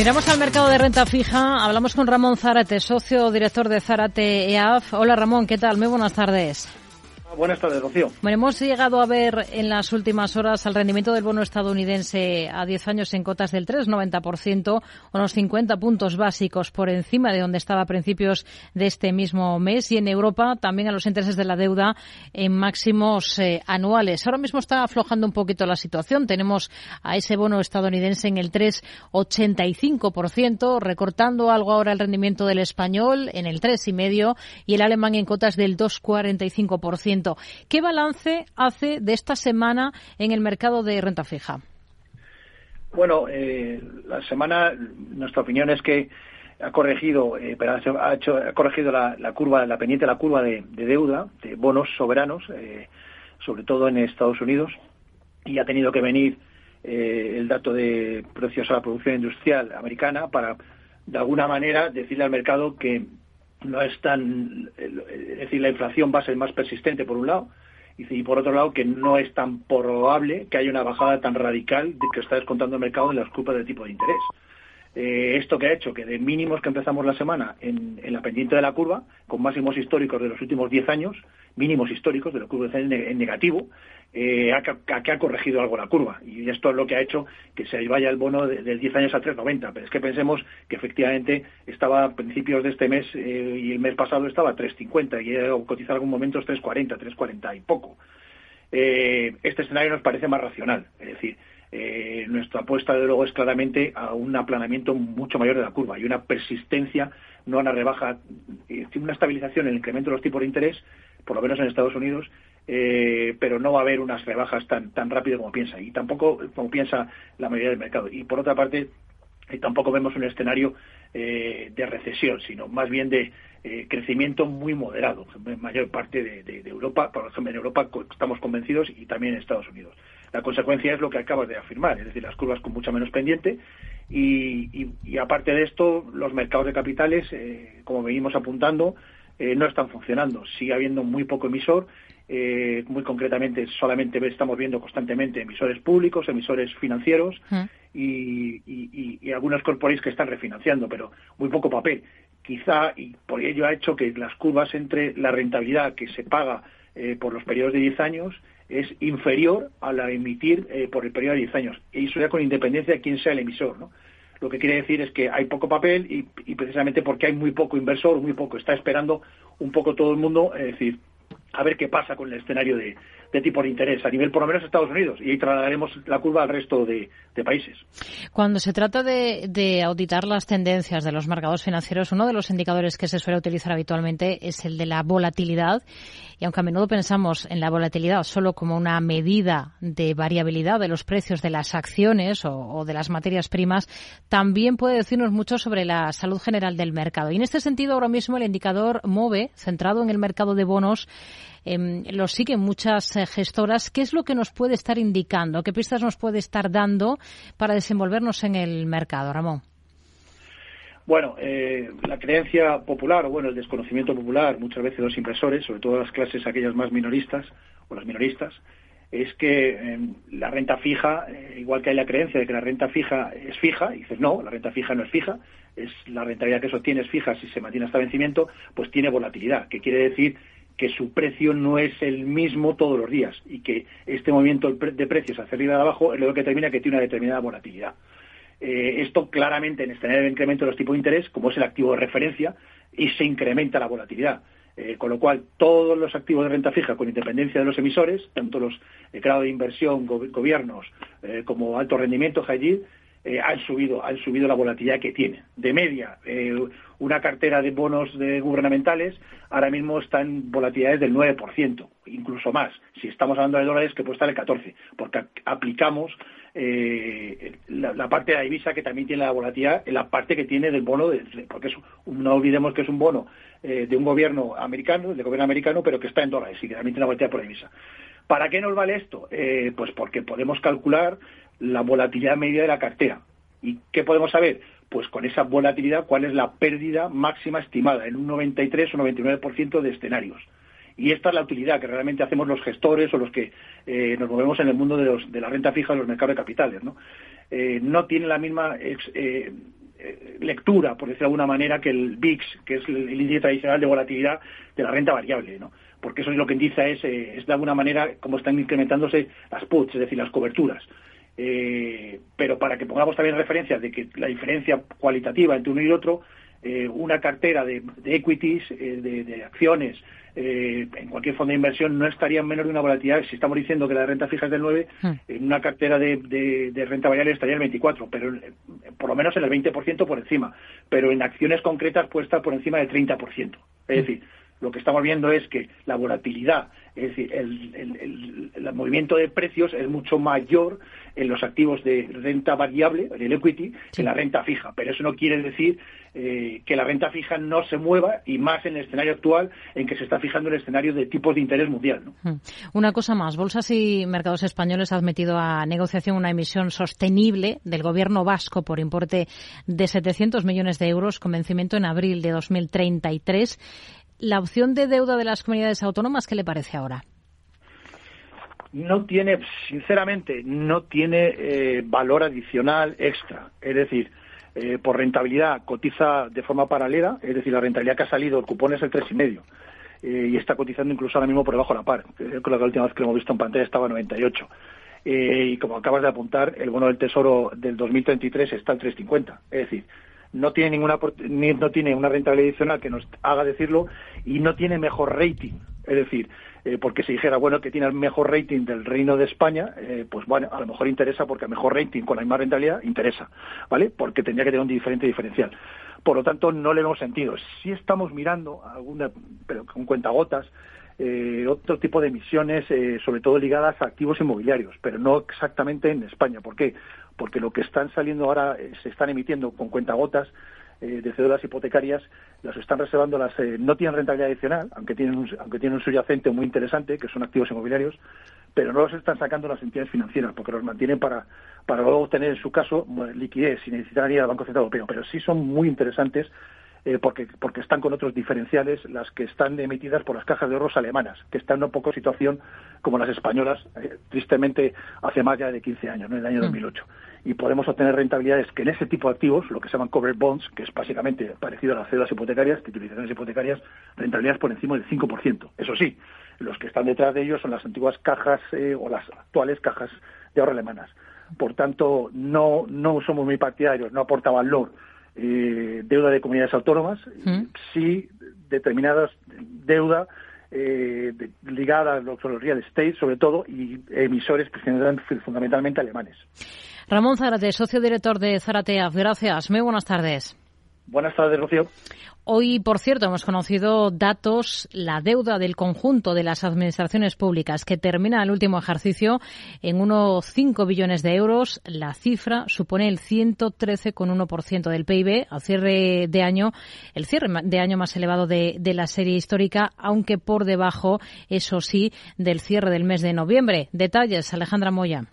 Miramos al mercado de renta fija. Hablamos con Ramón Zárate, socio director de Zárate EAF. Hola Ramón, ¿qué tal? Muy buenas tardes. Buenas tardes, Rocío. Bueno, hemos llegado a ver en las últimas horas el rendimiento del bono estadounidense a 10 años en cotas del 3,90%, unos 50 puntos básicos por encima de donde estaba a principios de este mismo mes. Y en Europa también a los intereses de la deuda en máximos eh, anuales. Ahora mismo está aflojando un poquito la situación. Tenemos a ese bono estadounidense en el 3,85%, recortando algo ahora el rendimiento del español en el 3,5% y el alemán en cotas del 2,45%. ¿Qué balance hace de esta semana en el mercado de renta fija? Bueno, eh, la semana, nuestra opinión es que ha corregido, eh, ha, hecho, corregido la, curva, la pendiente la curva de, deuda de bonos soberanos, eh, sobre todo en Estados Unidos, y ha tenido que venir el dato de precios a la producción industrial americana para, de alguna manera, decirle al mercado que no es tan, es decir, la inflación va a ser más persistente por un lado, y por otro lado que no es tan probable que haya una bajada tan radical de que está descontando el mercado en las culpas del tipo de interés. Eh, esto que ha hecho que de mínimos que empezamos la semana en, la pendiente de la curva, con máximos históricos de los últimos 10 años, mínimos históricos de la curva en negativo, eh, ha, ha, corregido algo la curva. Y esto es lo que ha hecho que se vaya el bono del 10 años a 3,90. Pero es que pensemos que efectivamente estaba a principios de este mes eh, y el mes pasado estaba a 3,50 y ha cotizado en algún momento 3,40, 3,40 y poco. este escenario nos parece más racional. Es decir, eh, nuestra apuesta, de luego, es claramente a un aplanamiento mucho mayor de la curva y una persistencia, no a una rebaja, eh, una estabilización en el incremento de los tipos de interés, por lo menos en Estados Unidos, eh, pero no va a haber unas rebajas tan, tan rápido como piensa y tampoco como piensa la mayoría del mercado. Y por otra parte, tampoco vemos un escenario de recesión, sino más bien de crecimiento muy moderado en mayor parte de, de, Europa. Por ejemplo, en Europa estamos convencidos y también en Estados Unidos. La consecuencia es lo que acabas de afirmar, es decir, las curvas con mucha menos pendiente y, aparte de esto, los mercados de capitales, eh, como venimos apuntando, eh, no están funcionando. Sigue habiendo muy poco emisor. Eh, muy concretamente, solamente estamos viendo constantemente emisores públicos, emisores financieros y, algunos corporates que están refinanciando, pero muy poco papel. Quizá, y por ello ha hecho que las curvas entre la rentabilidad que se paga por los periodos de 10 años es inferior a la emitir eh, por el periodo de 10 años. Y eso ya con independencia de quién sea el emisor. ¿no? Lo que quiere decir es que hay poco papel y, y, precisamente porque hay muy poco inversor, muy poco, está esperando un poco todo el mundo, es decir, a ver qué pasa con el escenario de, de tipo de interés a nivel por lo menos Estados Unidos y ahí trasladaremos la curva al resto de, países. Cuando se trata de, auditar las tendencias de los mercados financieros, uno de los indicadores que se suele utilizar habitualmente es el de la volatilidad y aunque a menudo pensamos en la volatilidad solo como una medida de variabilidad de los precios de las acciones o, o de las materias primas, también puede decirnos mucho sobre la salud general del mercado. Y en este sentido, ahora mismo el indicador MOVE, centrado en el mercado de bonos, eh, lo siguen muchas eh, gestoras. ¿Qué es lo que nos puede estar indicando? ¿Qué pistas nos puede estar dando para desenvolvernos en el mercado, Ramón? Bueno, eh, la creencia popular, o bueno, el desconocimiento popular, muchas veces de los impresores, sobre todo las clases aquellas más minoristas o las minoristas, es que em, la renta fija, eh, igual que hay la creencia de que la renta fija es fija, y dices no, la renta fija no es fija, es la rentabilidad que eso tiene es fija si se mantiene hasta vencimiento, pues tiene volatilidad, que quiere decir que su precio no es el mismo todos los días y que este movimiento de precios hacia arriba y abajo es lo que determina que tiene una determinada volatilidad. Eh, esto claramente en este incremento de los tipos de interés, como es el activo de referencia, y se incrementa la volatilidad. Eh, con lo cual, todos los activos de renta fija, con independencia de los emisores, tanto los eh, de inversión, gobiernos, eh, como alto rendimiento, high eh, han subido han subido la volatilidad que tiene. De media, eh, una cartera de bonos de gubernamentales ahora mismo está en volatilidades del 9%, incluso más. Si estamos hablando de dólares, que puede estar el 14%, porque aplicamos eh, la, parte de la divisa que también tiene la volatilidad la parte que tiene del bono, de, porque no olvidemos que es un bono de un gobierno americano, de gobierno americano, pero que está en dólares y que también tiene la volatilidad por divisa. ¿Para qué nos vale esto? pues porque podemos calcular la volatilidad media de la cartera. ¿Y qué podemos saber? Pues con esa volatilidad, cuál es la pérdida máxima estimada en un 93 o 99% de escenarios. Y esta es la utilidad que realmente hacemos los gestores o los que eh, nos movemos en el mundo de, los, de, la renta fija de los mercados de capitales. No, eh, no tiene la misma eh, lectura, por decirlo de alguna manera, que el VIX, que es el, índice tradicional de volatilidad de la renta variable. ¿no? Porque eso es lo que indica es, es de alguna manera cómo están incrementándose las puts, es decir, las coberturas. Eh, pero para que pongamos también referencias de que la diferencia cualitativa entre uno y otro, eh, una cartera de, equities, eh, de, acciones, en cualquier fondo de inversión no estaría en menor de una volatilidad. Si estamos diciendo que la renta fija es del 9, hmm. en una cartera de, renta variable estaría el 24, pero por lo menos en el 20% por encima. Pero en acciones concretas puede estar por encima del 30%. Es hmm. decir, lo que estamos viendo es que la volatilidad, es decir, el, movimiento de precios es mucho mayor en los activos de renta variable, el equity, que en la renta fija. Pero eso no quiere decir eh, que la renta fija no se mueva y más en el escenario actual en que se está fijando el escenario de tipos de interés mundial. Hmm. Una cosa más, bolsas y mercados españoles han metido a negociación una emisión sostenible del gobierno vasco por importe de 700 millones de euros con vencimiento en abril de 2033 la opción de deuda de las comunidades autónomas, ¿qué le parece ahora? No tiene, sinceramente, no tiene eh, valor adicional extra. Es decir, eh, por rentabilidad cotiza de forma paralela, es decir, la rentabilidad que ha salido, el cupón es el 3,5 eh, y está cotizando incluso ahora mismo por debajo de la par. Creo que la última vez que lo hemos visto en pantalla estaba en 98. Eh, y como acabas de apuntar, el bono del Tesoro del 2033 está en 3,50. Es decir, no tiene ninguna no tiene una rentabilidad adicional que nos haga decirlo y no tiene mejor rating. Es decir, eh, porque si dijera, bueno, que tiene el mejor rating del Reino de España, eh, pues bueno, a lo mejor interesa porque el mejor rating con la misma rentabilidad interesa, ¿vale? Porque tendría que tener un diferente diferencial. Por lo tanto, no le hemos sentido. Si estamos mirando, alguna, pero con cuentagotas, eh, otro tipo de emisiones, eh, sobre todo ligadas a activos inmobiliarios, pero no exactamente en España. ¿Por qué? Porque lo que están saliendo ahora eh, se están emitiendo con cuentagotas eh, de cédulas hipotecarias, las están reservando, las eh, no tienen rentabilidad adicional, aunque tienen, un, aunque tienen un subyacente muy interesante, que son activos inmobiliarios, pero no los están sacando las entidades financieras, porque los mantienen para, para luego obtener, en su caso, liquidez sin necesitar ir al Banco Central Europeo. Pero sí son muy interesantes eh, porque, porque están con otros diferenciales las que están emitidas por las cajas de ahorros alemanas, que están en una poco situación como las españolas, tristemente hace más ya de 15 años, en el año 2008. Mm y podemos obtener rentabilidades que en ese tipo de activos, lo que se llaman covered bonds, que es básicamente parecido a las cédulas hipotecarias, titulizaciones hipotecarias, rentabilidades por encima del 5%. Eso sí, los que están detrás de ellos son las antiguas cajas eh, o las actuales cajas de ahorro alemanas. Por tanto, no, no somos muy partidarios, no aporta valor eh, deuda de comunidades autónomas, ¿Mm? sí determinadas deuda eh, ligada a los real estate, sobre todo, y emisores pues, fundamentalmente alemanes. Ramón Zárate, socio director de Zarateaf. Gracias. Muy buenas tardes. Buenas tardes, Rocío. Hoy, por cierto, hemos conocido datos, la deuda del conjunto de las administraciones públicas que termina el último ejercicio en unos 5 billones de euros. La cifra supone el 113,1% del PIB al cierre de año, el cierre de año más elevado de, de la serie histórica, aunque por debajo, eso sí, del cierre del mes de noviembre. Detalles, Alejandra Moya.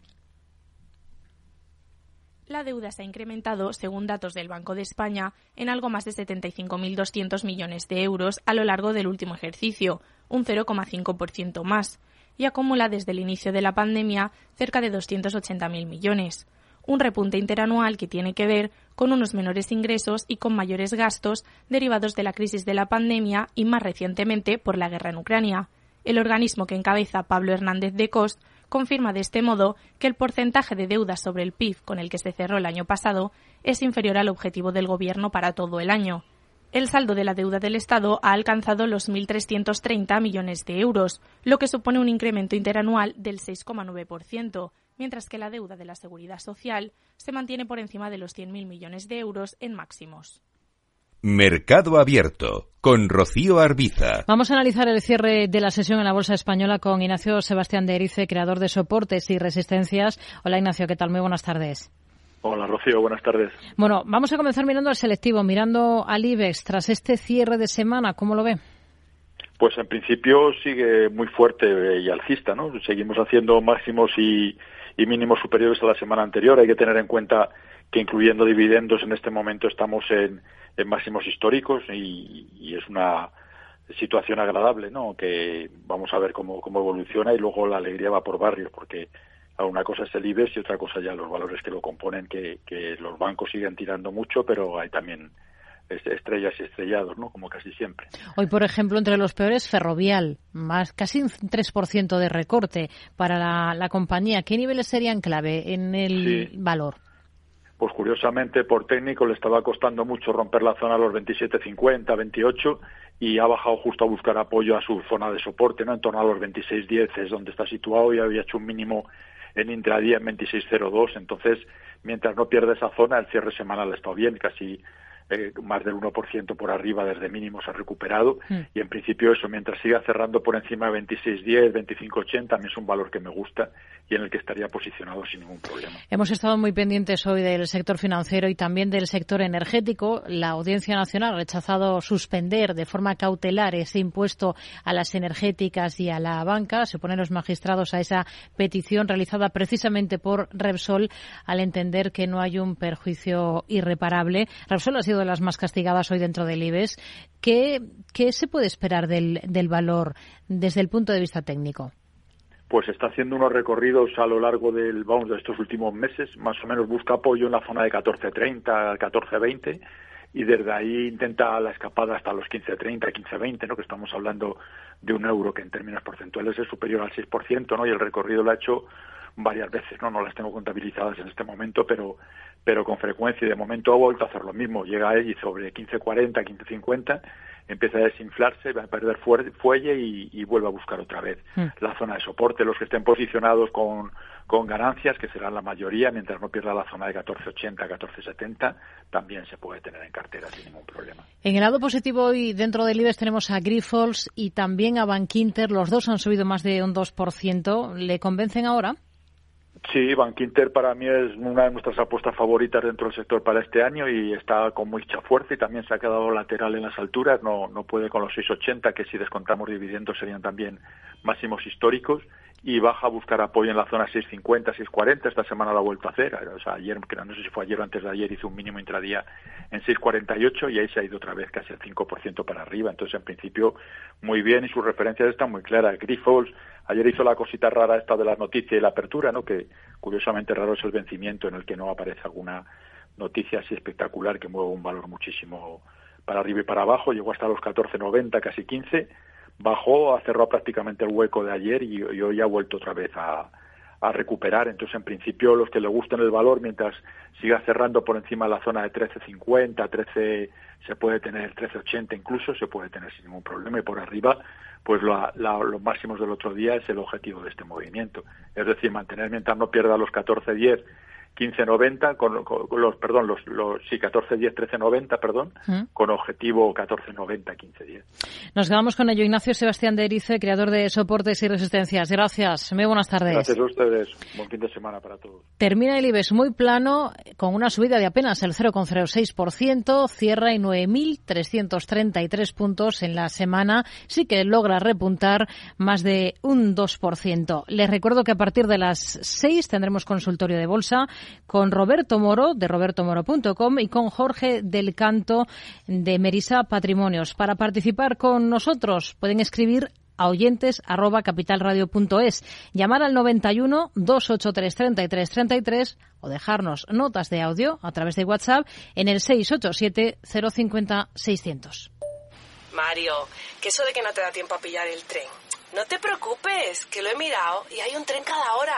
La deuda se ha incrementado, según datos del Banco de España, en algo más de 75.200 millones de euros a lo largo del último ejercicio, un 0,5% más, y acumula desde el inicio de la pandemia cerca de 280.000 millones. Un repunte interanual que tiene que ver con unos menores ingresos y con mayores gastos derivados de la crisis de la pandemia y más recientemente por la guerra en Ucrania. El organismo que encabeza Pablo Hernández de Cost confirma de este modo que el porcentaje de deuda sobre el PIB con el que se cerró el año pasado es inferior al objetivo del Gobierno para todo el año. El saldo de la deuda del Estado ha alcanzado los 1.330 millones de euros, lo que supone un incremento interanual del 6,9%, mientras que la deuda de la Seguridad Social se mantiene por encima de los 100.000 millones de euros en máximos. Mercado Abierto con Rocío Arbiza. Vamos a analizar el cierre de la sesión en la Bolsa Española con Ignacio Sebastián de Erice, creador de soportes y resistencias. Hola Ignacio, ¿qué tal? Muy buenas tardes. Hola Rocío, buenas tardes. Bueno, vamos a comenzar mirando al selectivo, mirando al IBEX. Tras este cierre de semana, ¿cómo lo ve? Pues en principio sigue muy fuerte y alcista, ¿no? Seguimos haciendo máximos y, y mínimos superiores a la semana anterior. Hay que tener en cuenta que incluyendo dividendos en este momento estamos en en máximos históricos y, es una situación agradable, ¿no? Que vamos a ver cómo, cómo evoluciona y luego la alegría va por barrios, porque una cosa es el IBEX y otra cosa ya los valores que lo componen, que, que los bancos siguen tirando mucho, pero hay también estrellas y estrellados, ¿no? Como casi siempre. Hoy, por ejemplo, entre los peores, Ferrovial, más casi un 3% de recorte para la, la, compañía. ¿Qué niveles serían clave en el valor? Pues curiosamente por técnico le estaba costando mucho romper la zona a los 27.50, 28 y ha bajado justo a buscar apoyo a su zona de soporte, ¿no? En torno a los 26.10 es donde está situado y había hecho un mínimo en intradía en 26.02, entonces mientras no pierde esa zona el cierre semanal está bien, casi eh, más del 1% por arriba desde mínimos ha recuperado mm. y en principio eso, mientras siga cerrando por encima de 26.10, 25.80, a mí es un valor que me gusta y en el que estaría posicionado sin ningún problema. Hemos estado muy pendientes hoy del sector financiero y también del sector energético. La Audiencia Nacional ha rechazado suspender de forma cautelar ese impuesto a las energéticas y a la banca. Se oponen los magistrados a esa petición realizada precisamente por Repsol al entender que no hay un perjuicio irreparable. Repsol ha sido de las más castigadas hoy dentro del IBEX. ¿Qué, qué se puede esperar del, del valor desde el punto de vista técnico? pues está haciendo unos recorridos a lo largo del vamos de estos últimos meses, más o menos busca apoyo en la zona de 14.30, 14.20 y desde ahí intenta la escapada hasta los 15.30, 15.20, ¿no? que estamos hablando de un euro que en términos porcentuales es superior al 6%, ¿no? y el recorrido lo ha hecho varias veces, no no las tengo contabilizadas en este momento, pero pero con frecuencia y de momento ha vuelto a hacer lo mismo, llega ahí sobre 15.40, 15.50 empieza a desinflarse, va a perder fuelle y, vuelve a buscar otra vez hmm. la zona de soporte. Los que estén posicionados con, con ganancias, que serán la mayoría, mientras no pierda la zona de 14,80, 14,70, también se puede tener en cartera sin ningún problema. En el lado positivo hoy dentro del IBEX tenemos a Grifols y también a Bankinter. Los dos han subido más de un 2%. ¿Le convencen ahora? Sí, Bankinter para mí es una de nuestras apuestas favoritas dentro del sector para este año y está con mucha fuerza y también se ha quedado lateral en las alturas, no, no puede con los 6,80 que si descontamos dividendos serían también máximos históricos y baja a buscar apoyo en la zona 650, 640. Esta semana lo ha vuelto a hacer. O sea, ayer, no sé si fue ayer o antes de ayer, hizo un mínimo intradía en 648 y ahí se ha ido otra vez casi al 5% para arriba. Entonces, en principio, muy bien y sus referencias están muy claras. Grifols, ayer hizo la cosita rara esta de la noticia y la apertura, ¿no? Que curiosamente raro es el vencimiento en el que no aparece alguna noticia así espectacular que mueve un valor muchísimo para arriba y para abajo. Llegó hasta los 14.90, casi 15 bajó, cerrado prácticamente el hueco de ayer y, hoy ha vuelto otra vez a, recuperar. Entonces, en principio, los que le gusten el valor, mientras siga cerrando por encima de la zona de 13.50, 13, se puede tener 13.80 incluso, se puede tener sin ningún problema. Y por arriba, pues los máximos del otro día es el objetivo de este movimiento. Es decir, mantener mientras no pierda los 14.10 15.90 con, con, los perdón los, los sí 14.10 13.90 perdón ¿Mm? con objetivo 14.90 15.10 nos quedamos con ello. Ignacio Sebastián de Erice creador de soportes y resistencias. Gracias. Muy buenas tardes. Gracias a ustedes. Buen fin de semana para todos. Termina el IBEX muy plano con una subida de apenas el 0,06% cierra en 9.333 puntos en la semana sí que logra repuntar más de un 2% les recuerdo que a partir de las 6 tendremos consultorio de bolsa con Roberto Moro de robertomoro.com y con Jorge del Canto de Merisa Patrimonios. Para participar con nosotros pueden escribir a oyentes arroba capitalradio.es, llamar al 91 283 33 33 o dejarnos notas de audio a través de WhatsApp en el 687 050 600. Mario, que eso de que no te da tiempo a pillar el tren. No te preocupes, que lo he mirado y hay un tren cada hora.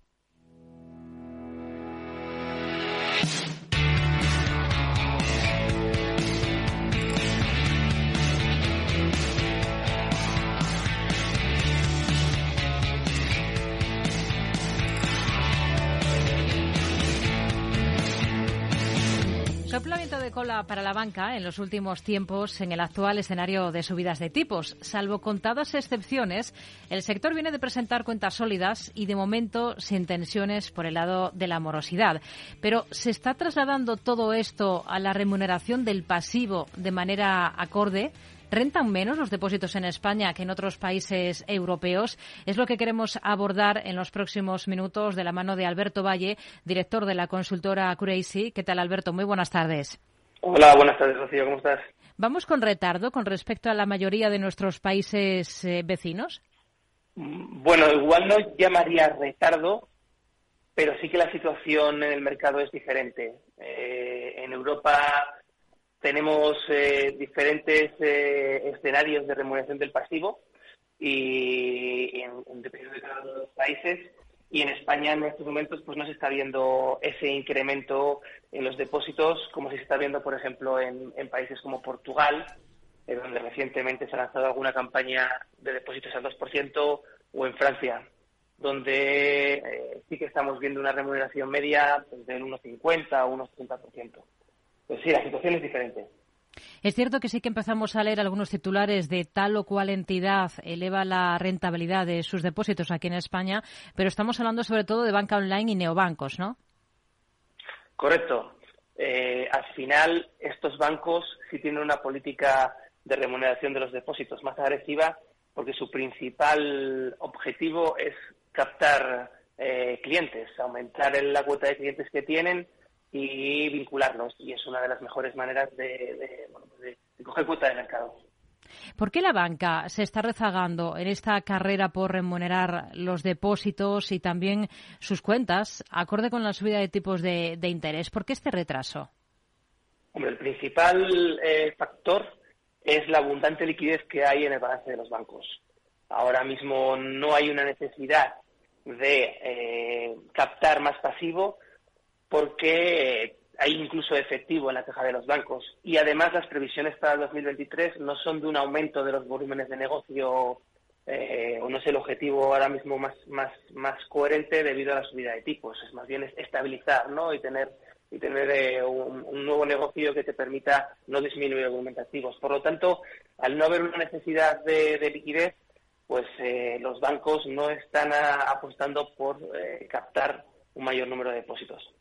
Soplamiento de cola para la banca en los últimos tiempos en el actual escenario de subidas de tipos. Salvo contadas excepciones, el sector viene de presentar cuentas sólidas y de momento sin tensiones por el lado de la morosidad. Pero ¿se está trasladando todo esto a la remuneración del pasivo de manera acorde? ¿Rentan menos los depósitos en España que en otros países europeos? Es lo que queremos abordar en los próximos minutos de la mano de Alberto Valle, director de la consultora Curacy. ¿Qué tal, Alberto? Muy buenas tardes. Hola, buenas tardes, Rocío. ¿Cómo estás? ¿Vamos con retardo con respecto a la mayoría de nuestros países eh, vecinos? Mm, bueno, igual no llamaría retardo, pero sí que la situación en el mercado es diferente. Eh, en Europa tenemos eh, diferentes eh, escenarios de remuneración del pasivo y, en, dependiendo de cada uno de los países. Y en España en estos momentos pues no se está viendo ese incremento en los depósitos como se está viendo, por ejemplo, en, países como Portugal, donde recientemente se ha lanzado alguna campaña de depósitos al 2%, o en Francia, donde eh, sí que estamos viendo una remuneración media pues, del 1,50 o 1,30%. Pues sí, la situación es diferente. Es cierto que sí que empezamos a leer algunos titulares de tal o cual entidad eleva la rentabilidad de sus depósitos aquí en España, pero estamos hablando sobre todo de banca online y neobancos, ¿no? Correcto. Eh, al final, estos bancos sí tienen una política de remuneración de los depósitos más agresiva porque su principal objetivo es captar eh, clientes, aumentar la cuota de clientes que tienen y vincularlos. Y es una de las mejores maneras de, coger cuota de mercado. ¿Por qué la banca se está rezagando en esta carrera por remunerar los depósitos y también sus cuentas, acorde con la subida de tipos de, interés? ¿Por qué este retraso? Hombre, el principal eh, factor es la abundante liquidez que hay en el balance de los bancos. Ahora mismo no hay una necesidad de eh, captar más pasivo porque hay incluso efectivo en la caja de los bancos. Y además las previsiones para el 2023 no son de un aumento de los volúmenes de negocio eh, o no es el objetivo ahora mismo más, más, más coherente debido a la subida de tipos. Es más bien estabilizar ¿no? y tener y tener eh, un, nuevo negocio que te permita no disminuir el volumen de activos. Por lo tanto, al no haber una necesidad de, liquidez, pues eh, los bancos no están apostando por eh, captar un mayor número de depósitos.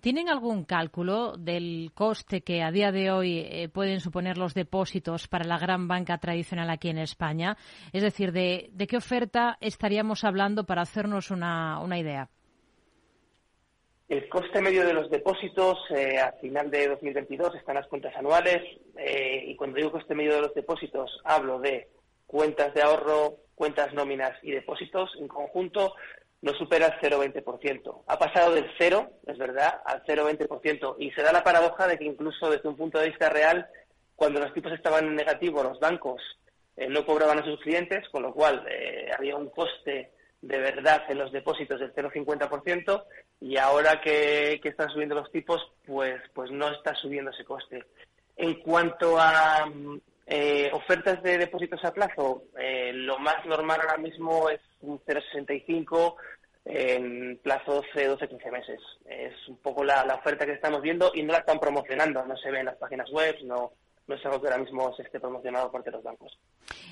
¿Tienen algún cálculo del coste que a día de hoy pueden suponer los depósitos para la gran banca tradicional aquí en España? Es decir, ¿de, qué oferta estaríamos hablando para hacernos una, una idea? El coste medio de los depósitos eh, a final de 2022 están las cuentas anuales eh, y cuando digo coste medio de los depósitos hablo de cuentas de ahorro, cuentas nóminas y depósitos en conjunto no supera el 0,20%. Ha pasado del 0, es verdad, al 0,20% y se da la paradoja de que incluso desde un punto de vista real, cuando los tipos estaban en negativo, los bancos eh, no cobraban a sus clientes, con lo cual había un coste de verdad en los depósitos del 0,50% y ahora que, están subiendo los tipos, pues, pues no está subiendo ese coste. En cuanto a eh, ofertas de depósitos a plazo, eh, lo más normal ahora mismo es un 0,65 en plazo 12, 12, 15 meses. Es un poco la, oferta que estamos viendo y no la están promocionando, no se ve en las páginas web, no, no es algo que ahora mismo se esté promocionado por los bancos.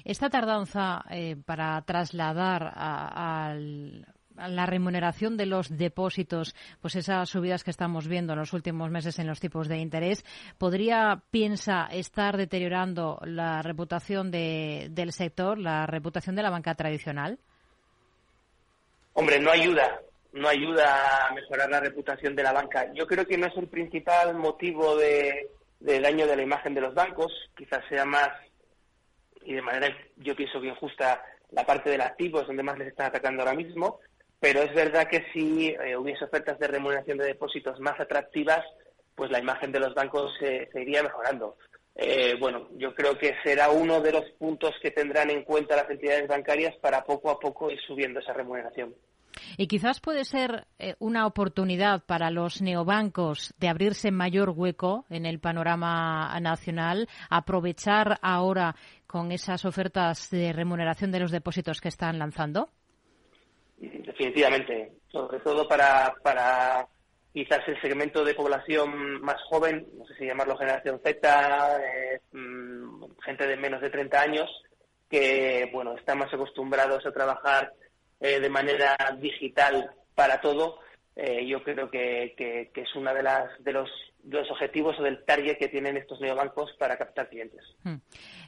Esta tardanza eh, para trasladar a, la remuneración de los depósitos, pues esas subidas que estamos viendo en los últimos meses en los tipos de interés, ¿podría, piensa, estar deteriorando la reputación del sector, la reputación de la banca tradicional? Hombre, no ayuda, no ayuda a mejorar la reputación de la banca. Yo creo que no es el principal motivo de, del daño de la imagen de los bancos, quizás sea más, y de manera yo pienso que injusta, la parte del activo es donde más les están atacando ahora mismo, pero es verdad que si eh, hubiese ofertas de remuneración de depósitos más atractivas, pues la imagen de los bancos se, iría mejorando. Eh, bueno, yo creo que será uno de los puntos que tendrán en cuenta las entidades bancarias para poco a poco ir subiendo esa remuneración. Y quizás puede ser eh, una oportunidad para los neobancos de abrirse mayor hueco en el panorama nacional, aprovechar ahora con esas ofertas de remuneración de los depósitos que están lanzando. Definitivamente, sobre todo para, para quizás el segmento de población más joven, no sé si llamarlo generación Z, eh, mm, gente de menos de 30 años, que bueno están más acostumbrados a trabajar eh, de manera digital para todo, eh, yo creo que, es uno de, las, de, los, los objetivos o del target que tienen estos neobancos para captar clientes. Hmm.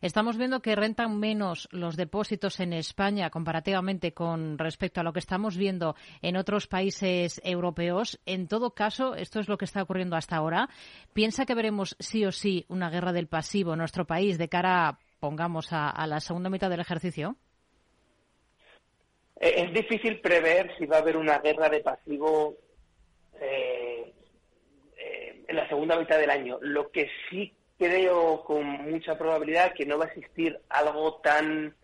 Estamos viendo que rentan menos los depósitos en España comparativamente con respecto a lo que estamos viendo en otros países europeos. En todo caso, esto es lo que está ocurriendo hasta ahora. ¿Piensa que veremos sí o sí una guerra del pasivo en nuestro país de cara, pongamos, a la segunda mitad del ejercicio? Eh, es difícil prever si va a haber una guerra de pasivo eh, eh, en la segunda mitad del año. Lo que sí creo con mucha probabilidad que no va a existir algo tan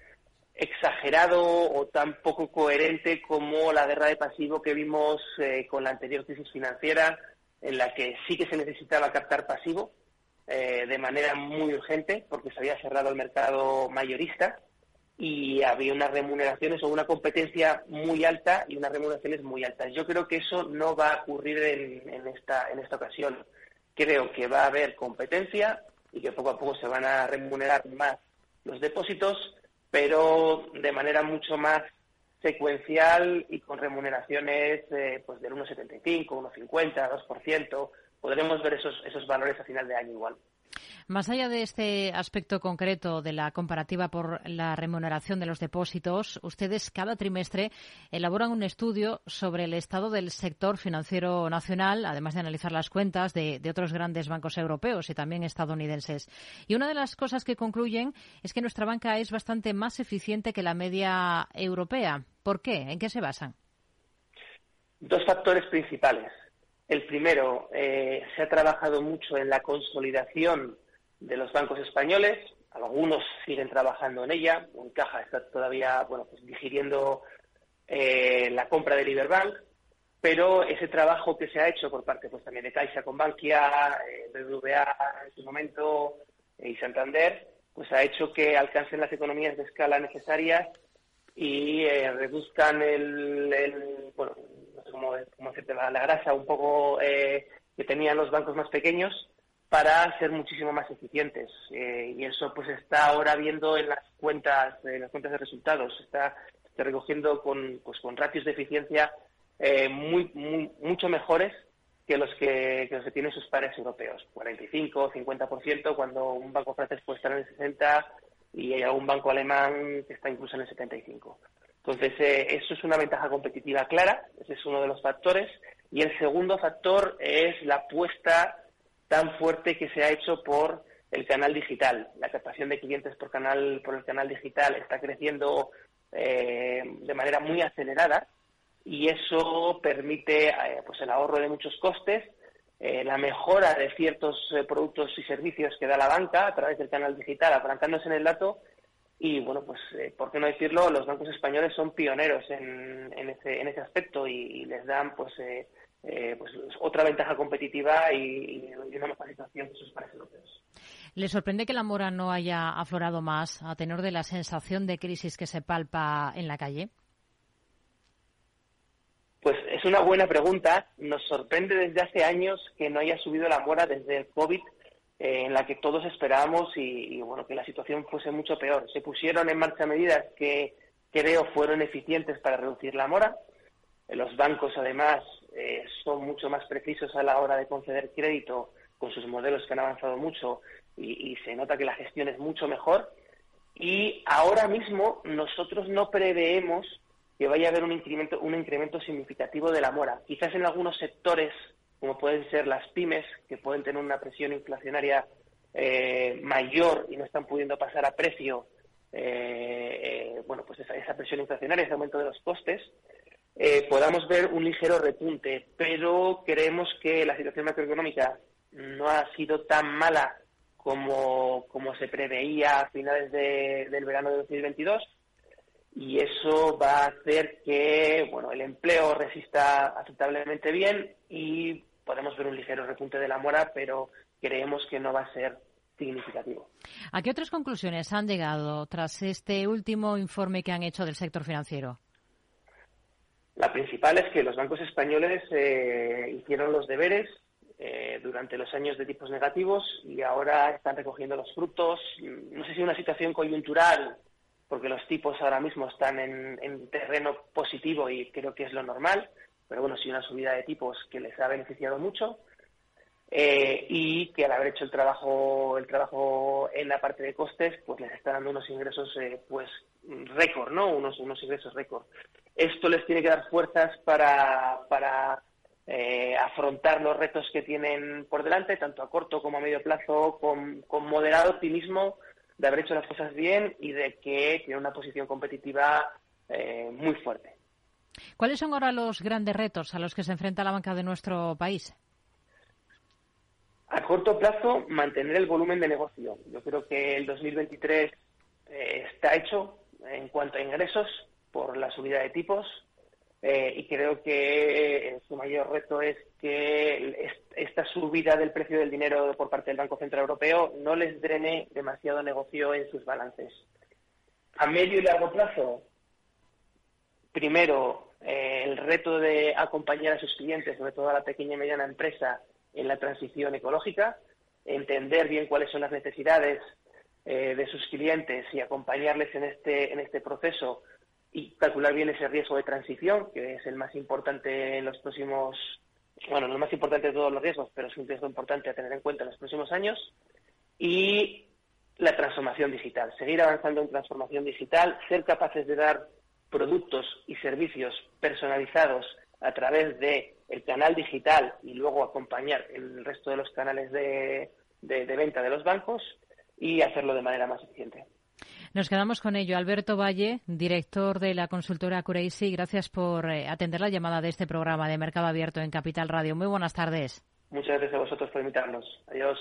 exagerado o tan poco coherente como la guerra de pasivo que vimos eh, con la anterior crisis financiera, en la que sí que se necesitaba captar pasivo eh, de manera muy urgente, porque se había cerrado el mercado mayorista y había unas remuneraciones o una competencia muy alta y unas remuneraciones muy altas. Yo creo que eso no va a ocurrir en, esta, en esta ocasión. Creo que va a haber competencia y que poco a poco se van a remunerar más los depósitos, pero de manera mucho más secuencial y con remuneraciones eh, pues del 1,75, 1,50, 2%. Podremos ver esos, esos valores a final de año igual. Más allá de este aspecto concreto de la comparativa por la remuneración de los depósitos, ustedes cada trimestre elaboran un estudio sobre el estado del sector financiero nacional, además de analizar las cuentas de, otros grandes bancos europeos y también estadounidenses. Y una de las cosas que concluyen es que nuestra banca es bastante más eficiente que la media europea. ¿Por qué? ¿En qué se basan? Dos factores principales. El primero, eh, se ha trabajado mucho en la consolidación de los bancos españoles. Algunos siguen trabajando en ella. Caja está todavía bueno, pues digiriendo eh, la compra de Liberbank. Pero ese trabajo que se ha hecho por parte pues, también de Caixa con Bankia, eh, BBVA en su momento y Santander, pues ha hecho que alcancen las economías de escala necesarias y reduzcan el, bueno, como, como la, la, grasa un poco eh, que tenían los bancos más pequeños para ser muchísimo más eficientes. Eh, y eso pues está ahora viendo en las cuentas en las cuentas de resultados. Está, recogiendo con pues con ratios de eficiencia eh, muy, mucho mejores que los que, que, los tienen sus pares europeos. 45 50% cuando un banco francés puede estar en el 60 y hay algún banco alemán que está incluso en el 75 entonces, eh, eso es una ventaja competitiva clara, ese es uno de los factores. Y el segundo factor es la apuesta tan fuerte que se ha hecho por el canal digital. La captación de clientes por, canal, por el canal digital está creciendo eh, de manera muy acelerada y eso permite eh, pues el ahorro de muchos costes, la mejora de ciertos productos y servicios que da la banca a través del canal digital, apalancándose en el dato y bueno, pues, eh, ¿por qué no decirlo? Los bancos españoles son pioneros en, en, ese, en ese aspecto y, les dan pues, eh, eh, pues otra ventaja competitiva y, una mejor situación que sus pares europeos. ¿Le sorprende que la mora no haya aflorado más a tenor de la sensación de crisis que se palpa en la calle? Pues es una buena pregunta. Nos sorprende desde hace años que no haya subido la mora desde el COVID eh, en la que todos esperábamos y, bueno que la situación fuese mucho peor. Se pusieron en marcha medidas que creo fueron eficientes para reducir la mora. Eh, los bancos además eh, son mucho más precisos a la hora de conceder crédito con sus modelos que han avanzado mucho y, se nota que la gestión es mucho mejor. Y ahora mismo nosotros no preveemos que vaya a haber un incremento, un incremento significativo de la mora. Quizás en algunos sectores como pueden ser las pymes, que pueden tener una presión inflacionaria eh, mayor y no están pudiendo pasar a precio, eh, eh, bueno, pues esa, presión inflacionaria, ese aumento de los costes, podamos ver un ligero repunte, pero creemos que la situación macroeconómica no ha sido tan mala como, como se preveía a finales del verano de 2022 y eso va a hacer que bueno el empleo resista aceptablemente bien y podemos ver un ligero repunte de la mora, pero creemos que no va a ser significativo. ¿A qué otras conclusiones han llegado tras este último informe que han hecho del sector financiero? La principal es que los bancos españoles eh, hicieron los deberes eh, durante los años de tipos negativos y ahora están recogiendo los frutos. No sé si una situación coyuntural, porque los tipos ahora mismo están en, en terreno positivo y creo que es lo normal, pero bueno, sí una subida de tipos que les ha beneficiado mucho eh, y que al haber hecho el trabajo el trabajo en la parte de costes, pues les está dando unos ingresos eh, pues récord, ¿no? Unos, unos ingresos récord. Esto les tiene que dar fuerzas para, para eh, afrontar los retos que tienen por delante, tanto a corto como a medio plazo, con, con moderado optimismo de haber hecho las cosas bien y de que tiene una posición competitiva muy fuerte. ¿Cuáles son ahora los grandes retos a los que se enfrenta la banca de nuestro país? A corto plazo, mantener el volumen de negocio. Yo creo que el 2023 eh, está hecho en cuanto a ingresos por la subida de tipos eh, y creo que eh, su mayor reto es que esta subida del precio del dinero por parte del Banco Central Europeo no les drene demasiado negocio en sus balances. A medio y largo plazo, primero, el reto de acompañar a sus clientes, sobre todo a la pequeña y mediana empresa, en la transición ecológica, entender bien cuáles son las necesidades eh, de sus clientes y acompañarles en este, en este proceso y calcular bien ese riesgo de transición, que es el más importante en los próximos, bueno, no el más importante de todos los riesgos, pero es un riesgo importante a tener en cuenta en los próximos años, y la transformación digital, seguir avanzando en transformación digital, ser capaces de dar productos y servicios personalizados a través de el canal digital y luego acompañar el resto de los canales de, venta de los bancos y hacerlo de manera más eficiente. Nos quedamos con ello. Alberto Valle, director de la consultora Cureisi, gracias por eh, atender la llamada de este programa de Mercado Abierto en Capital Radio. Muy buenas tardes. Muchas gracias a vosotros por invitarnos. Adiós.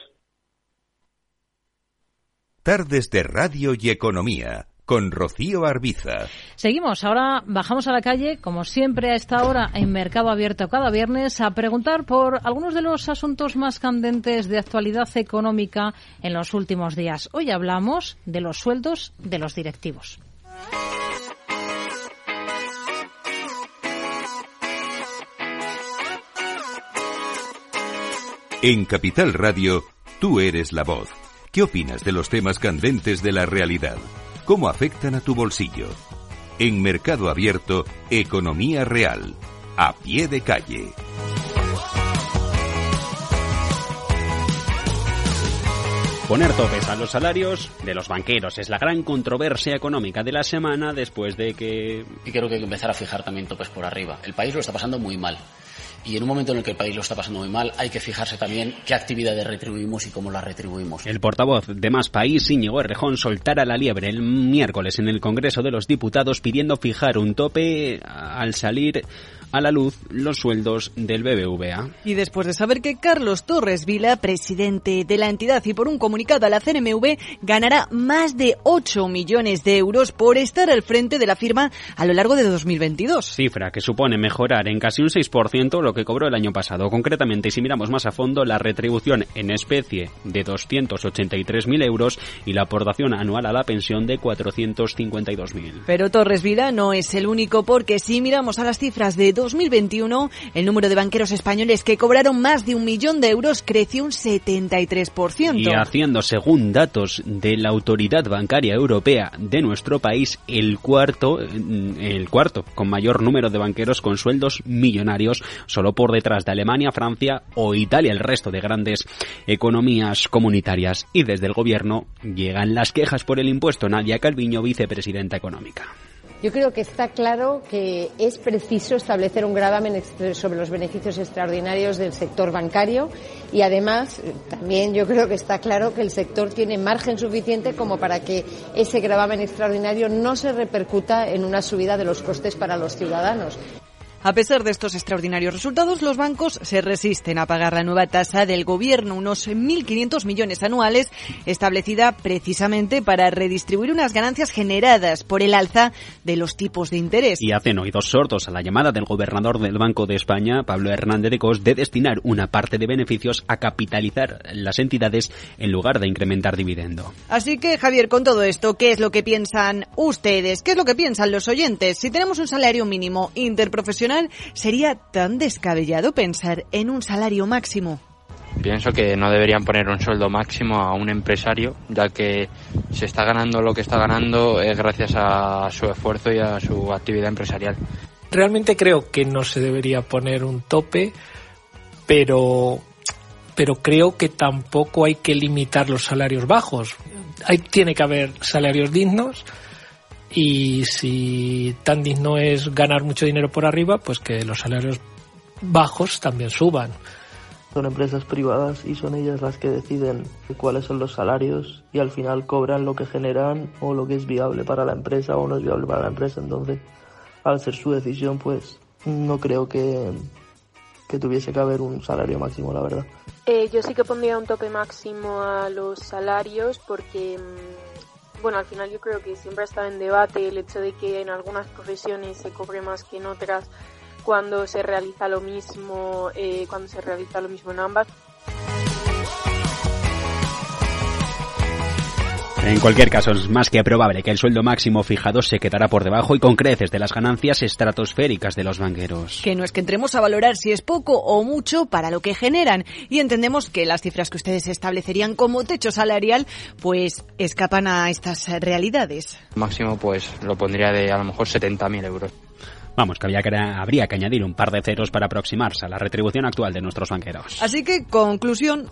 Tardes de Radio y Economía con Rocío Arbiza. Seguimos, ahora bajamos a la calle, como siempre a esta hora en Mercado Abierto cada viernes, a preguntar por algunos de los asuntos más candentes de actualidad económica en los últimos días. Hoy hablamos de los sueldos de los directivos. En Capital Radio, tú eres la voz. ¿Qué opinas de los temas candentes de la realidad? ¿Cómo afectan a tu bolsillo? En Mercado Abierto, Economía Real, a pie de calle. Poner topes a los salarios de los banqueros es la gran controversia económica de la semana después de que... Y creo que hay que empezar a fijar también topes por arriba. El país lo está pasando muy mal y en un momento en el que el país lo está pasando muy mal, hay que fijarse también qué actividades retribuimos y cómo las retribuimos. El portavoz de Más País, Íñigo Errejón, soltara la liebre el miércoles en el Congreso de los Diputados pidiendo fijar un tope al salir a la luz los sueldos del BBVA. Y después de saber que Carlos Torres Vila, presidente de la entidad y por un comunicado a la CNMV, ganará más de 8 millones de euros por estar al frente de la firma a lo largo de 2022. Cifra que supone mejorar en casi un 6% lo que cobró el año pasado. Concretamente, si miramos más a fondo, la retribución en especie de 283.000 euros y la aportación anual a la pensión de 452.000. Pero Torres Vila no es el único porque si miramos a las cifras de 2021, el número de banqueros españoles que cobraron más de un millón de euros creció un 73%. Y haciendo, según datos de la Autoridad Bancaria Europea de nuestro país, el cuarto, el cuarto con mayor número de banqueros con sueldos millonarios, solo por detrás de Alemania, Francia o Italia, el resto de grandes economías comunitarias. Y desde el gobierno llegan las quejas por el impuesto. Nadia Calviño, vicepresidenta económica. Yo creo que está claro que es preciso establecer un gravamen sobre los beneficios extraordinarios del sector bancario y además también yo creo que está claro que el sector tiene margen suficiente como para que ese gravamen extraordinario no se repercuta en una subida de los costes para los ciudadanos. A pesar de estos extraordinarios resultados, los bancos se resisten a pagar la nueva tasa del gobierno, unos 1.500 millones anuales, establecida precisamente para redistribuir unas ganancias generadas por el alza de los tipos de interés. Y hacen oídos sordos a la llamada del gobernador del Banco de España, Pablo Hernández de Cos, de destinar una parte de beneficios a capitalizar las entidades en lugar de incrementar dividendo. Así que, Javier, con todo esto, ¿qué es lo que piensan ustedes? ¿Qué es lo que piensan los oyentes? Si tenemos un salario mínimo interprofesional, ¿sería tan descabellado pensar en un salario máximo? Pienso que no deberían poner un sueldo máximo a un empresario, ya que se está ganando lo que está ganando es gracias a su esfuerzo y a su actividad empresarial. Realmente creo que no se debería poner un tope, pero, pero creo que tampoco hay que limitar los salarios bajos. Hay, tiene que haber salarios dignos y si tan digno es ganar mucho dinero por arriba, pues que los salarios bajos también suban. Son empresas privadas y son ellas las que deciden cuáles son los salarios y al final cobran lo que generan o lo que es viable para la empresa o no es viable para la empresa. Entonces, al ser su decisión, pues no creo que, que tuviese que haber un salario máximo, la verdad. Eh, yo sí que pondría un tope máximo a los salarios porque, mm, bueno, al final yo creo que siempre ha estado en debate el hecho de que en algunas profesiones se cobre más que en otras cuando se realiza lo mismo, eh, cuando se realiza lo mismo en ambas. En cualquier caso, es más que probable que el sueldo máximo fijado se quedará por debajo y con creces de las ganancias estratosféricas de los banqueros. Que no es que entremos a valorar si es poco o mucho para lo que generan y entendemos que las cifras que ustedes establecerían como techo salarial pues escapan a estas realidades. Máximo pues lo pondría de a lo mejor 70.000 euros. Vamos, que, había que habría que añadir un par de ceros para aproximarse a la retribución actual de nuestros banqueros. Así que, conclusión.